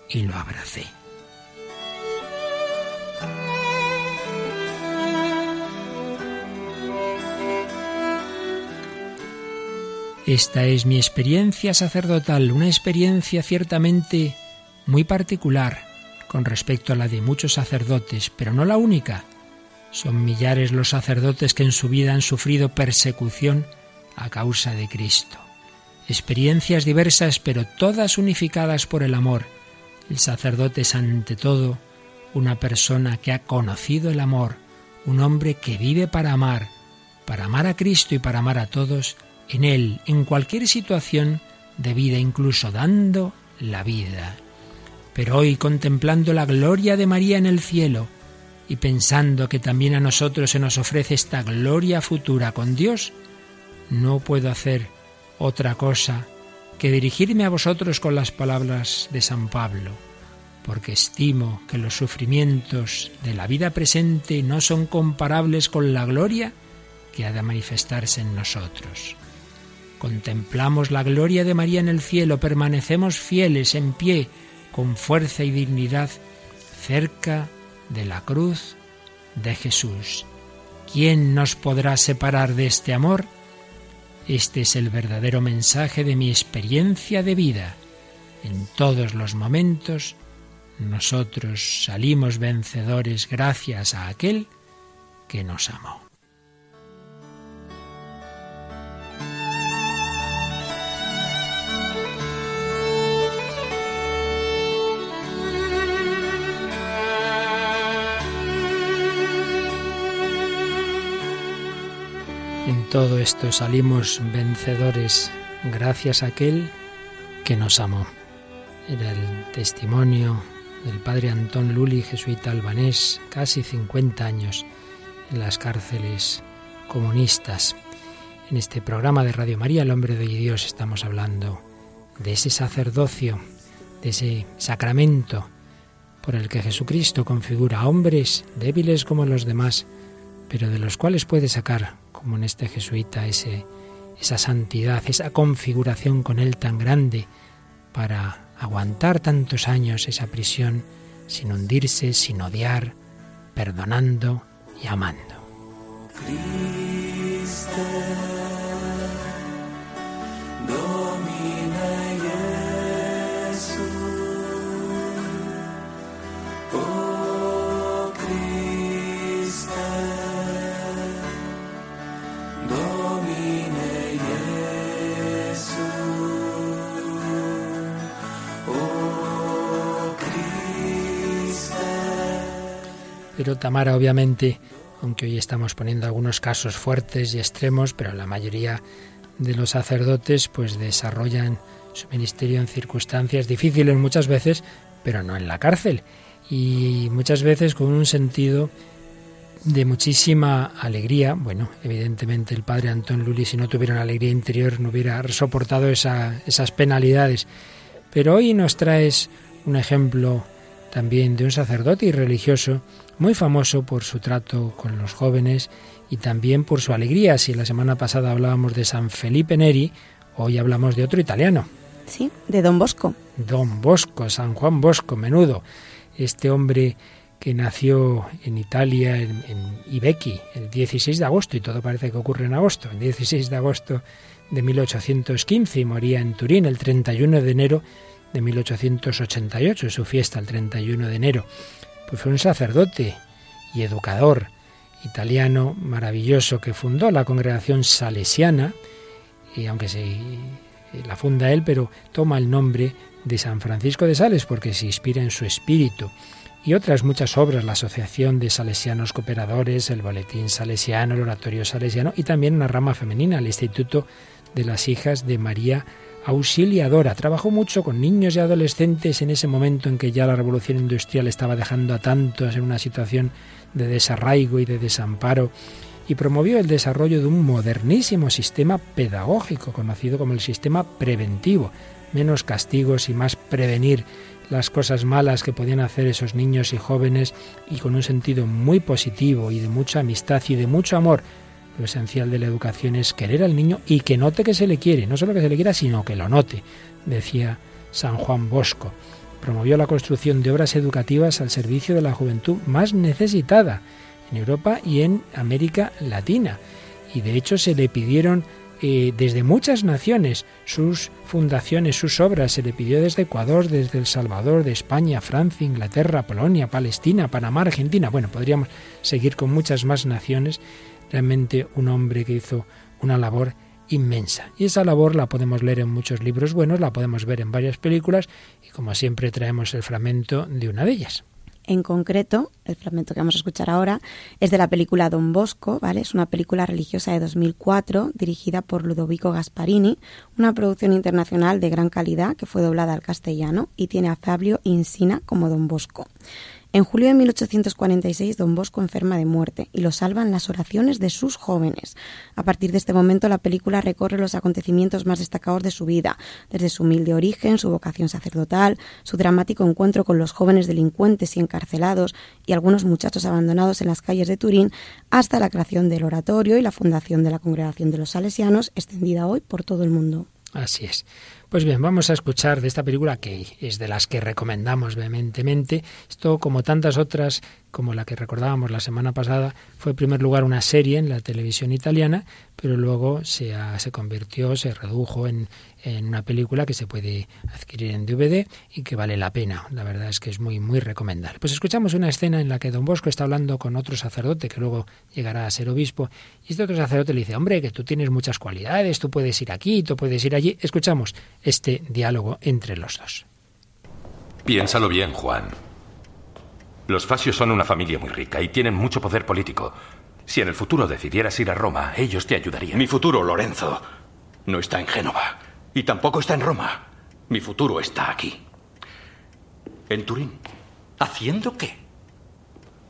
y lo abracé. Esta es mi experiencia sacerdotal, una experiencia ciertamente muy particular con respecto a la de muchos sacerdotes, pero no la única. Son millares los sacerdotes que en su vida han sufrido persecución a causa de Cristo. Experiencias diversas, pero todas unificadas por el amor. El sacerdote es ante todo una persona que ha conocido el amor, un hombre que vive para amar, para amar a Cristo y para amar a todos, en Él, en cualquier situación de vida, incluso dando la vida. Pero hoy, contemplando la gloria de María en el cielo y pensando que también a nosotros se nos ofrece esta gloria futura con Dios, no puedo hacer otra cosa que dirigirme a vosotros con las palabras de San Pablo, porque estimo que los sufrimientos de la vida presente no son comparables con la gloria que ha de manifestarse en nosotros. Contemplamos la gloria de María en el cielo, permanecemos fieles en pie, con fuerza y dignidad, cerca de la cruz de Jesús. ¿Quién nos podrá separar de este amor? Este es el verdadero mensaje de mi experiencia de vida. En todos los momentos, nosotros salimos vencedores gracias a aquel que nos amó. Todo esto salimos vencedores gracias a aquel que nos amó. Era el testimonio del padre Antón Luli, jesuita albanés, casi 50 años en las cárceles comunistas. En este programa de Radio María, El Hombre de Dios, estamos hablando de ese sacerdocio, de ese sacramento por el que Jesucristo configura a hombres débiles como los demás, pero de los cuales puede sacar como en este jesuita, esa santidad, esa configuración con él tan grande para aguantar tantos años esa prisión sin hundirse, sin odiar, perdonando y amando. Tamara, obviamente, aunque hoy estamos poniendo algunos casos fuertes y extremos, pero la mayoría de los sacerdotes pues desarrollan su ministerio en circunstancias difíciles muchas veces, pero no en la cárcel. Y muchas veces con un sentido de muchísima alegría. Bueno, evidentemente el padre Antón Luli, si no tuviera una alegría interior, no hubiera soportado esas penalidades. Pero hoy nos traes un ejemplo también de un sacerdote y religioso muy famoso por su trato con los jóvenes y también por su alegría. Si la semana pasada hablábamos de San Felipe Neri, hoy hablamos de otro italiano. Sí, de Don Bosco. Don Bosco, San Juan Bosco, menudo. Este hombre que nació en Italia, en, en el 16 de agosto, y todo parece que ocurre en agosto, el 16 de agosto de 1815, y moría en Turín el 31 de enero de 1888, su fiesta el 31 de enero. Pues fue un sacerdote y educador italiano maravilloso que fundó la congregación salesiana, y aunque se la funda él, pero toma el nombre de San Francisco de Sales porque se inspira en su espíritu. Y otras muchas obras, la Asociación de Salesianos Cooperadores, el Boletín Salesiano, el Oratorio Salesiano y también una rama femenina, el Instituto de las Hijas de María auxiliadora. Trabajó mucho con niños y adolescentes en ese momento en que ya la revolución industrial estaba dejando a tantos en una situación de desarraigo y de desamparo y promovió el desarrollo de un modernísimo sistema pedagógico conocido como el sistema preventivo, menos castigos y más prevenir las cosas malas que podían hacer esos niños y jóvenes y con un sentido muy positivo y de mucha amistad y de mucho amor lo esencial de la educación es querer al niño y que note que se le quiere, no solo que se le quiera, sino que lo note, decía San Juan Bosco. Promovió la construcción de obras educativas al servicio de la juventud más necesitada en Europa y en América Latina. Y de hecho se le pidieron eh, desde muchas naciones sus fundaciones, sus obras. Se le pidió desde Ecuador, desde El Salvador, de España, Francia, Inglaterra, Polonia, Palestina, Panamá, Argentina. Bueno, podríamos seguir con muchas más naciones realmente un hombre que hizo una labor inmensa. Y esa labor la podemos leer en muchos libros buenos, la podemos ver en varias películas y como siempre traemos el fragmento de una de ellas. En concreto, el fragmento que vamos a escuchar ahora es de la película Don Bosco, ¿vale? Es una película religiosa de 2004 dirigida por Ludovico Gasparini, una producción internacional de gran calidad que fue doblada al castellano y tiene a Fabio Insina como Don Bosco. En julio de 1846, don Bosco enferma de muerte y lo salvan las oraciones de sus jóvenes. A partir de este momento, la película recorre los acontecimientos más destacados de su vida, desde su humilde origen, su vocación sacerdotal, su dramático encuentro con los jóvenes delincuentes y encarcelados y algunos muchachos abandonados en las calles de Turín, hasta la creación del oratorio y la fundación de la Congregación de los Salesianos, extendida hoy por todo el mundo. Así es. Pues bien, vamos a escuchar de esta película que es de las que recomendamos vehementemente. Esto, como tantas otras, como la que recordábamos la semana pasada, fue en primer lugar una serie en la televisión italiana, pero luego se, se convirtió, se redujo en, en una película que se puede adquirir en DVD y que vale la pena. La verdad es que es muy, muy recomendable. Pues escuchamos una escena en la que don Bosco está hablando con otro sacerdote que luego llegará a ser obispo y este otro sacerdote le dice, hombre, que tú tienes muchas cualidades, tú puedes ir aquí, tú puedes ir allí. Escuchamos este diálogo entre los dos. Piénsalo bien, Juan. Los Fasios son una familia muy rica y tienen mucho poder político. Si en el futuro decidieras ir a Roma, ellos te ayudarían. Mi futuro, Lorenzo, no está en Génova. Y tampoco está en Roma. Mi futuro está aquí. En Turín. ¿Haciendo qué?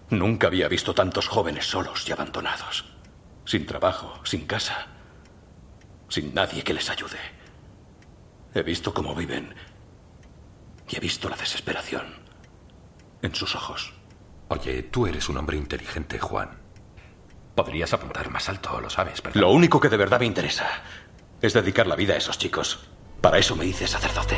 Nunca había visto tantos jóvenes solos y abandonados. Sin trabajo, sin casa. Sin nadie que les ayude. He visto cómo viven. Y he visto la desesperación. En sus ojos. Oye, tú eres un hombre inteligente, Juan. Podrías apuntar más alto, lo sabes, ¿verdad? Lo único que de verdad me interesa es dedicar la vida a esos chicos. Para eso me hice sacerdote.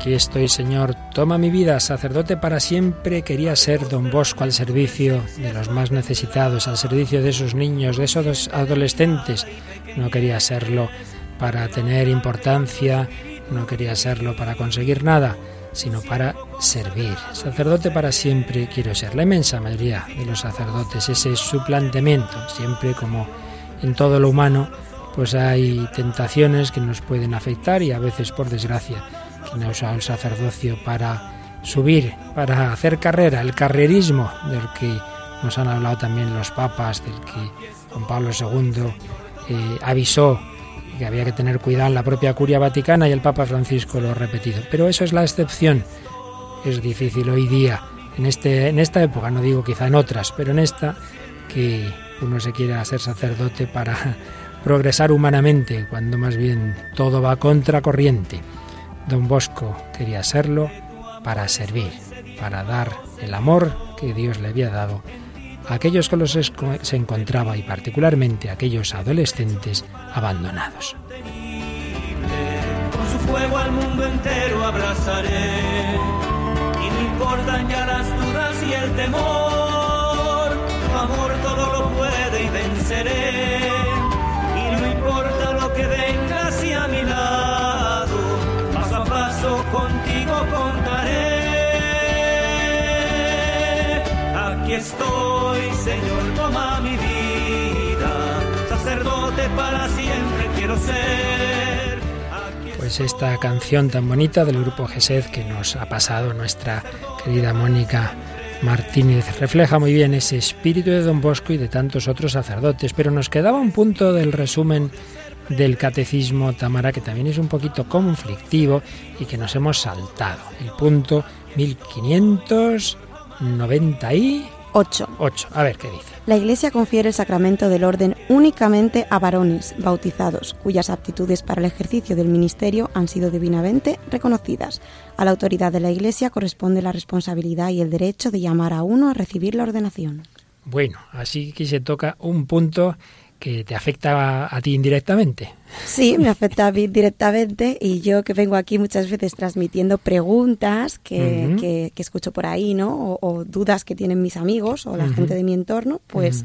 Aquí estoy, Señor, toma mi vida, sacerdote para siempre. Quería ser don Bosco al servicio de los más necesitados, al servicio de esos niños, de esos adolescentes. No quería serlo para tener importancia, no quería serlo para conseguir nada, sino para servir. Sacerdote para siempre quiero ser. La inmensa mayoría de los sacerdotes, ese es su planteamiento, siempre como en todo lo humano, pues hay tentaciones que nos pueden afectar y a veces, por desgracia, quien ha usado el sacerdocio para subir, para hacer carrera, el carrerismo del que nos han hablado también los papas, del que Juan Pablo II eh, avisó que había que tener cuidado en la propia curia vaticana y el Papa Francisco lo ha repetido. Pero eso es la excepción. Es difícil hoy día, en, este, en esta época, no digo quizá en otras, pero en esta, que uno se quiera ser sacerdote para progresar humanamente, cuando más bien todo va contra corriente. Don Bosco quería serlo para servir, para dar el amor que Dios le había dado a aquellos con los se encontraba y particularmente a aquellos adolescentes abandonados. Con su fuego al mundo entero abrazaré y no importan ya las dudas y el temor, tu amor todo lo puede y venceré contaré. Aquí estoy, Señor, toma mi vida, sacerdote para siempre quiero ser. Pues esta canción tan bonita del grupo Gesed que nos ha pasado nuestra querida Mónica Martínez refleja muy bien ese espíritu de Don Bosco y de tantos otros sacerdotes, pero nos quedaba un punto del resumen del catecismo Tamara que también es un poquito conflictivo y que nos hemos saltado. El punto 1598. 8. A ver qué dice. La Iglesia confiere el sacramento del orden únicamente a varones bautizados, cuyas aptitudes para el ejercicio del ministerio han sido divinamente reconocidas. A la autoridad de la Iglesia corresponde la responsabilidad y el derecho de llamar a uno a recibir la ordenación. Bueno, así que se toca un punto que te afecta a, a ti indirectamente. Sí, me afecta a mí directamente y yo que vengo aquí muchas veces transmitiendo preguntas que, que- que escucho por ahí, ¿no? O, o dudas que tienen mis amigos o la gente de mi entorno, pues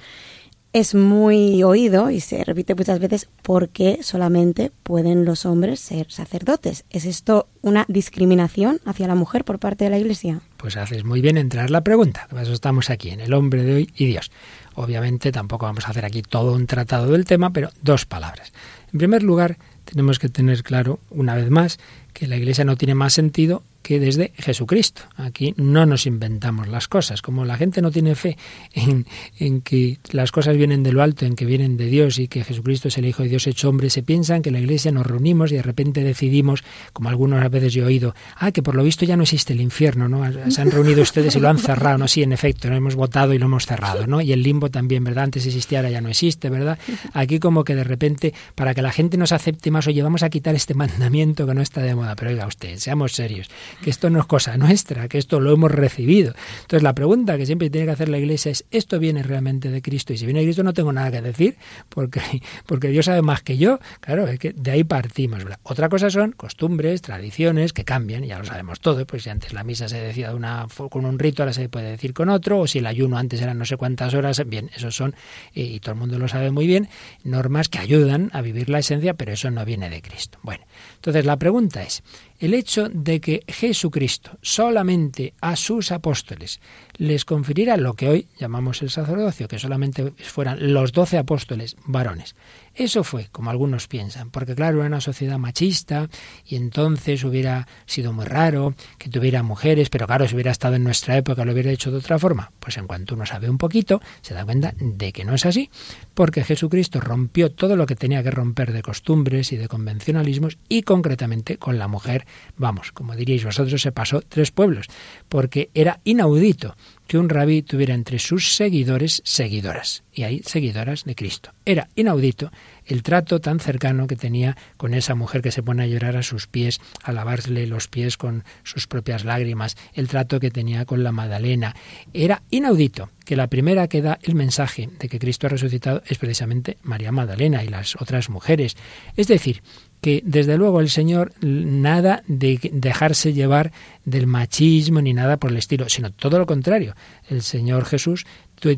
es muy oído y se repite muchas veces por qué solamente pueden los hombres ser sacerdotes. ¿Es esto una discriminación hacia la mujer por parte de la Iglesia? Pues haces muy bien en traer la pregunta. Por eso estamos aquí, en el hombre de hoy y Dios. Obviamente tampoco vamos a hacer aquí todo un tratado del tema, pero dos palabras. En primer lugar, tenemos que tener claro, una vez más, que la Iglesia no tiene más sentido que desde Jesucristo. Aquí no nos inventamos las cosas. Como la gente no tiene fe en, en que las cosas vienen de lo alto, en que vienen de Dios y que Jesucristo es el Hijo de Dios hecho hombre, se piensan que en la Iglesia nos reunimos y de repente decidimos, como algunas veces yo he oído, ah, que por lo visto ya no existe el infierno, ¿no? Se han reunido ustedes y lo han cerrado, ¿no? Sí, en efecto, lo hemos votado y lo hemos cerrado, ¿no? Y el limbo también, ¿verdad? Antes existía, ahora ya no existe, ¿verdad? Aquí como que de repente, para que la gente nos acepte más, oye, vamos a quitar este mandamiento que no está de moda. Pero oiga usted, seamos serios, que esto no es cosa nuestra, que esto lo hemos recibido. Entonces la pregunta que siempre tiene que hacer la Iglesia es, ¿esto viene realmente de Cristo? Y si viene de Cristo no tengo nada que decir, porque, porque Dios sabe más que yo. Claro, es que de ahí partimos. Otra cosa son costumbres, tradiciones que cambian, ya lo sabemos todo, pues si antes la misa se decía de una, con un rito, ahora se puede decir con otro, o si el ayuno antes era no sé cuántas horas, bien, esos son, y todo el mundo lo sabe muy bien, normas que ayudan a vivir la esencia, pero eso no viene de Cristo. Bueno, entonces la pregunta es, el hecho de que Jesucristo solamente a sus apóstoles les confiriera lo que hoy llamamos el sacerdocio, que solamente fueran los doce apóstoles varones. Eso fue, como algunos piensan, porque claro, era una sociedad machista y entonces hubiera sido muy raro que tuviera mujeres, pero claro, si hubiera estado en nuestra época lo hubiera hecho de otra forma. Pues en cuanto uno sabe un poquito, se da cuenta de que no es así, porque Jesucristo rompió todo lo que tenía que romper de costumbres y de convencionalismos y concretamente con la mujer. Vamos, como diríais vosotros, se pasó tres pueblos, porque era inaudito que un rabí tuviera entre sus seguidores seguidoras, y hay seguidoras de Cristo. Era inaudito el trato tan cercano que tenía con esa mujer que se pone a llorar a sus pies, a lavarle los pies con sus propias lágrimas, el trato que tenía con la Magdalena. Era inaudito que la primera que da el mensaje de que Cristo ha resucitado es precisamente María Magdalena y las otras mujeres. Es decir, que desde luego el Señor nada de dejarse llevar del machismo ni nada por el estilo, sino todo lo contrario. El Señor Jesús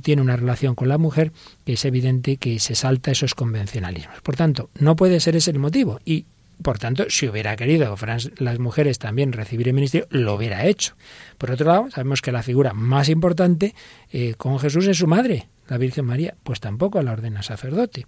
tiene una relación con la mujer que es evidente que se salta esos convencionalismos. Por tanto, no puede ser ese el motivo y por tanto, si hubiera querido las mujeres también recibir el ministerio, lo hubiera hecho. Por otro lado, sabemos que la figura más importante eh, con Jesús es su madre, la Virgen María, pues tampoco la ordena sacerdote.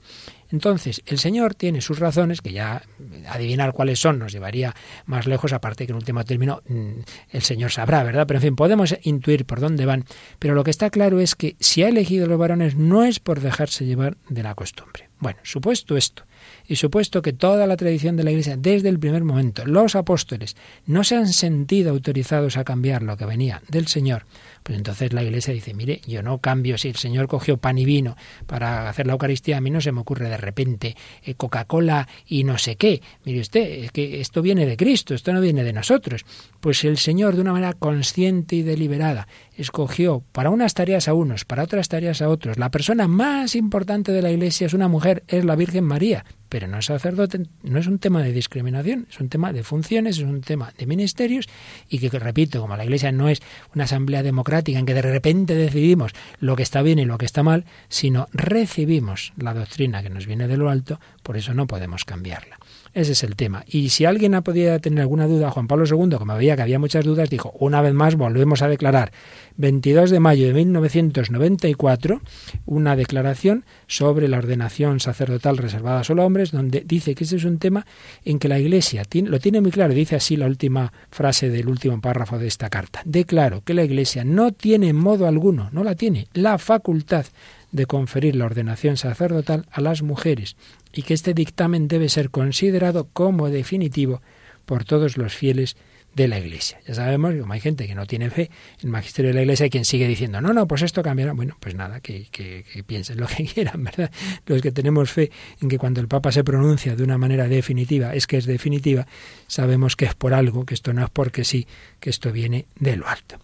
Entonces, el Señor tiene sus razones, que ya adivinar cuáles son nos llevaría más lejos, aparte que en último término mm, el Señor sabrá, ¿verdad? Pero en fin, podemos intuir por dónde van, pero lo que está claro es que si ha elegido los varones no es por dejarse llevar de la costumbre. Bueno, supuesto esto, y supuesto que toda la tradición de la Iglesia, desde el primer momento, los apóstoles, no se han sentido autorizados a cambiar lo que venía del Señor, pues entonces la Iglesia dice, mire, yo no cambio, si el Señor cogió pan y vino para hacer la Eucaristía, a mí no se me ocurre de repente eh, Coca-Cola y no sé qué. Mire usted, es que esto viene de Cristo, esto no viene de nosotros. Pues el Señor, de una manera consciente y deliberada, escogió para unas tareas a unos, para otras tareas a otros. La persona más importante de la Iglesia es una mujer, es la Virgen María, pero no es sacerdote, no es un tema de discriminación, es un tema de funciones, es un tema de ministerios y que, repito, como la Iglesia no es una asamblea democrática en que de repente decidimos lo que está bien y lo que está mal, sino recibimos la doctrina que nos viene de lo alto, por eso no podemos cambiarla. Ese es el tema. Y si alguien ha podido tener alguna duda, Juan Pablo II, como veía que había muchas dudas, dijo, una vez más volvemos a declarar, 22 de mayo de 1994, una declaración sobre la ordenación sacerdotal reservada solo a hombres, donde dice que ese es un tema en que la Iglesia lo tiene muy claro, dice así la última frase del último párrafo de esta carta. Declaro que la Iglesia no tiene en modo alguno, no la tiene, la facultad de conferir la ordenación sacerdotal a las mujeres y que este dictamen debe ser considerado como definitivo por todos los fieles de la Iglesia. Ya sabemos que como hay gente que no tiene fe en el magisterio de la Iglesia, hay quien sigue diciendo, no, no, pues esto cambiará. Bueno, pues nada, que, que, piensen lo que quieran, ¿verdad? Los que tenemos fe en que cuando el Papa se pronuncia de una manera definitiva, es que es definitiva, sabemos que es por algo, que esto no es porque sí, que esto viene de lo alto.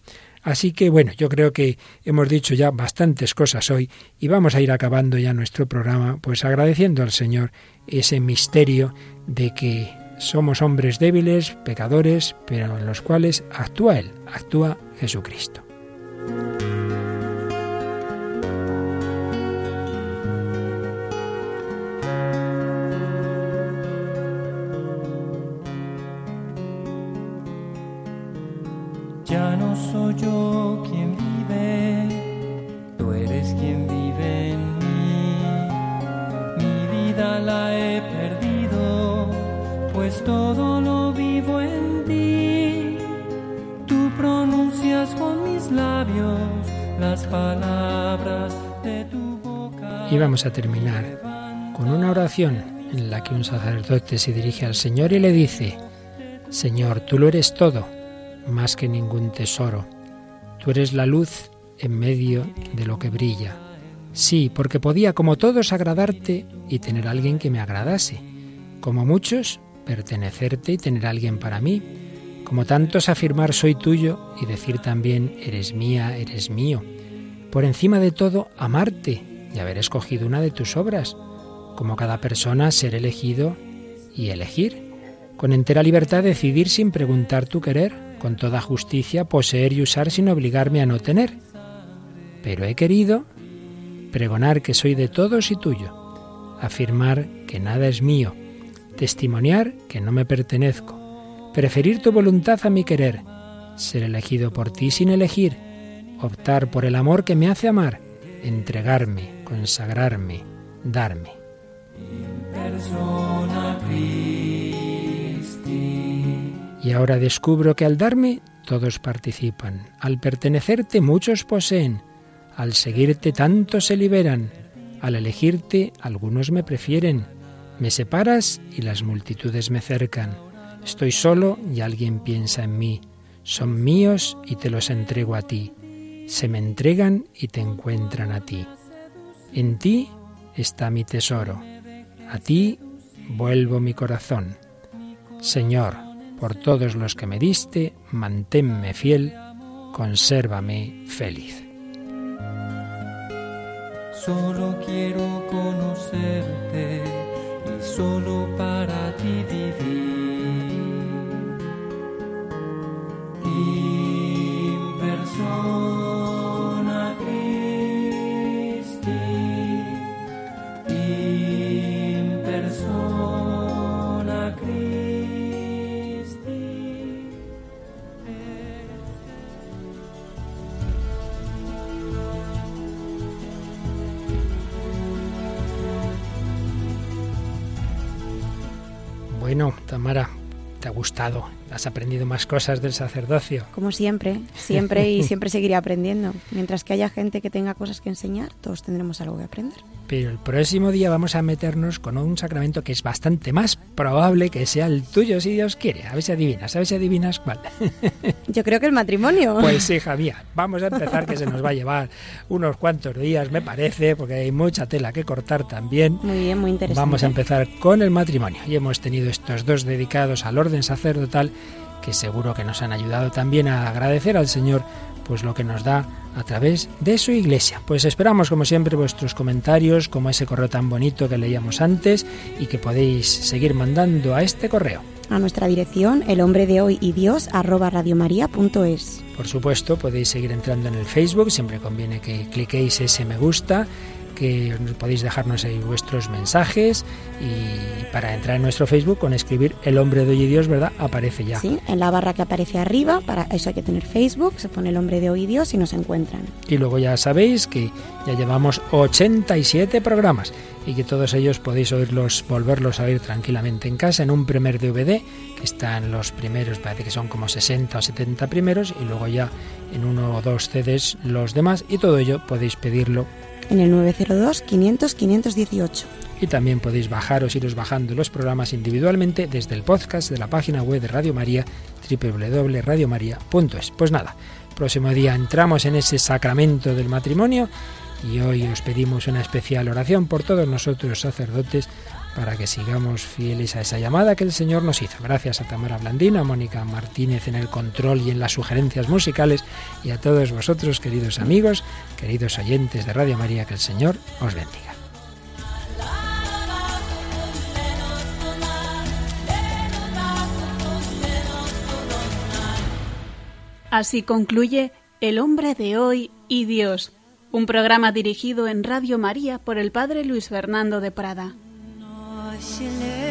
Así que bueno, yo creo que hemos dicho ya bastantes cosas hoy y vamos a ir acabando ya nuestro programa, pues agradeciendo al Señor ese misterio de que somos hombres débiles, pecadores, pero en los cuales actúa Él, actúa Jesucristo. A terminar con una oración en la que un sacerdote se dirige al Señor y le dice, Señor, tú lo eres todo, más que ningún tesoro Tú eres la luz en medio de lo que brilla. Sí, porque podía, como todos, agradarte y tener alguien que me agradase. Como muchos, pertenecerte y tener alguien para mí. Como tantos, afirmar soy tuyo y decir también eres mía, eres mío. Por encima de todo, amarte y haber escogido una de tus obras. Como cada persona, ser elegido y elegir. Con entera libertad decidir sin preguntar tu querer. Con toda justicia, poseer y usar sin obligarme a no tener. Pero he querido pregonar que soy de todos y tuyo, afirmar que nada es mío, testimoniar que no me pertenezco, preferir tu voluntad a mi querer, ser elegido por ti sin elegir, optar por el amor que me hace amar, entregarme, consagrarme, darme. Y ahora descubro que al darme todos participan, al pertenecerte muchos poseen, al seguirte tantos se liberan, al elegirte algunos me prefieren, me separas y las multitudes me cercan. Estoy solo y alguien piensa en mí. Son míos y te los entrego a ti. Se me entregan y te encuentran a ti. En ti está mi tesoro. A ti vuelvo mi corazón. Señor, por todos los que me diste, manténme fiel, consérvame feliz. Solo quiero conocerte y solo para ti vivir. Bueno, Tamara, ¿te ha gustado? ¿Has aprendido más cosas del sacerdocio? Como siempre, siempre y siempre seguiré aprendiendo. Mientras que haya gente que tenga cosas que enseñar, todos tendremos algo que aprender. Pero el próximo día vamos a meternos con un sacramento que es bastante más probable que sea el tuyo, si Dios quiere. A ver si adivinas, a ver si adivinas cuál. Yo creo que el matrimonio. Pues sí, Javier. Vamos a empezar, que se nos va a llevar unos cuantos días, me parece, porque hay mucha tela que cortar también. Muy bien, muy interesante. Vamos a empezar con el matrimonio. Y hemos tenido estos dos dedicados al orden sacerdotal que seguro que nos han ayudado también a agradecer al Señor pues lo que nos da a través de su iglesia. Pues esperamos como siempre vuestros comentarios, como ese correo tan bonito que leíamos antes y que podéis seguir mandando a este correo. A nuestra dirección, el hombre de hoy y Dios, arroba radiomaria.es. Por supuesto, podéis seguir entrando en el Facebook, siempre conviene que cliquéis ese me gusta que podéis dejarnos ahí vuestros mensajes y para entrar en nuestro Facebook con escribir El hombre de hoy Dios, ¿verdad? Aparece ya. Sí, en la barra que aparece arriba, para eso hay que tener Facebook, se pone El hombre de hoy Dios y nos encuentran. Y luego ya sabéis que ya llevamos 87 programas y que todos ellos podéis oírlos, volverlos a oír tranquilamente en casa en un primer DVD que están los primeros, parece que son como 60 o 70 primeros y luego ya en uno o dos CDs los demás y todo ello podéis pedirlo en el 902-500-518. Y también podéis bajaros, iros bajando los programas individualmente desde el podcast de la página web de Radio María, www.radiomaria.es. Pues nada, próximo día entramos en ese sacramento del matrimonio y hoy os pedimos una especial oración por todos nosotros sacerdotes para que sigamos fieles a esa llamada que el Señor nos hizo. Gracias a Tamara Blandina, a Mónica Martínez en el control y en las sugerencias musicales y a todos vosotros, queridos amigos, queridos oyentes de Radio María, que el Señor os bendiga. Así concluye El hombre de hoy y Dios, un programa dirigido en Radio María por el Padre Luis Fernando de Prada. 실례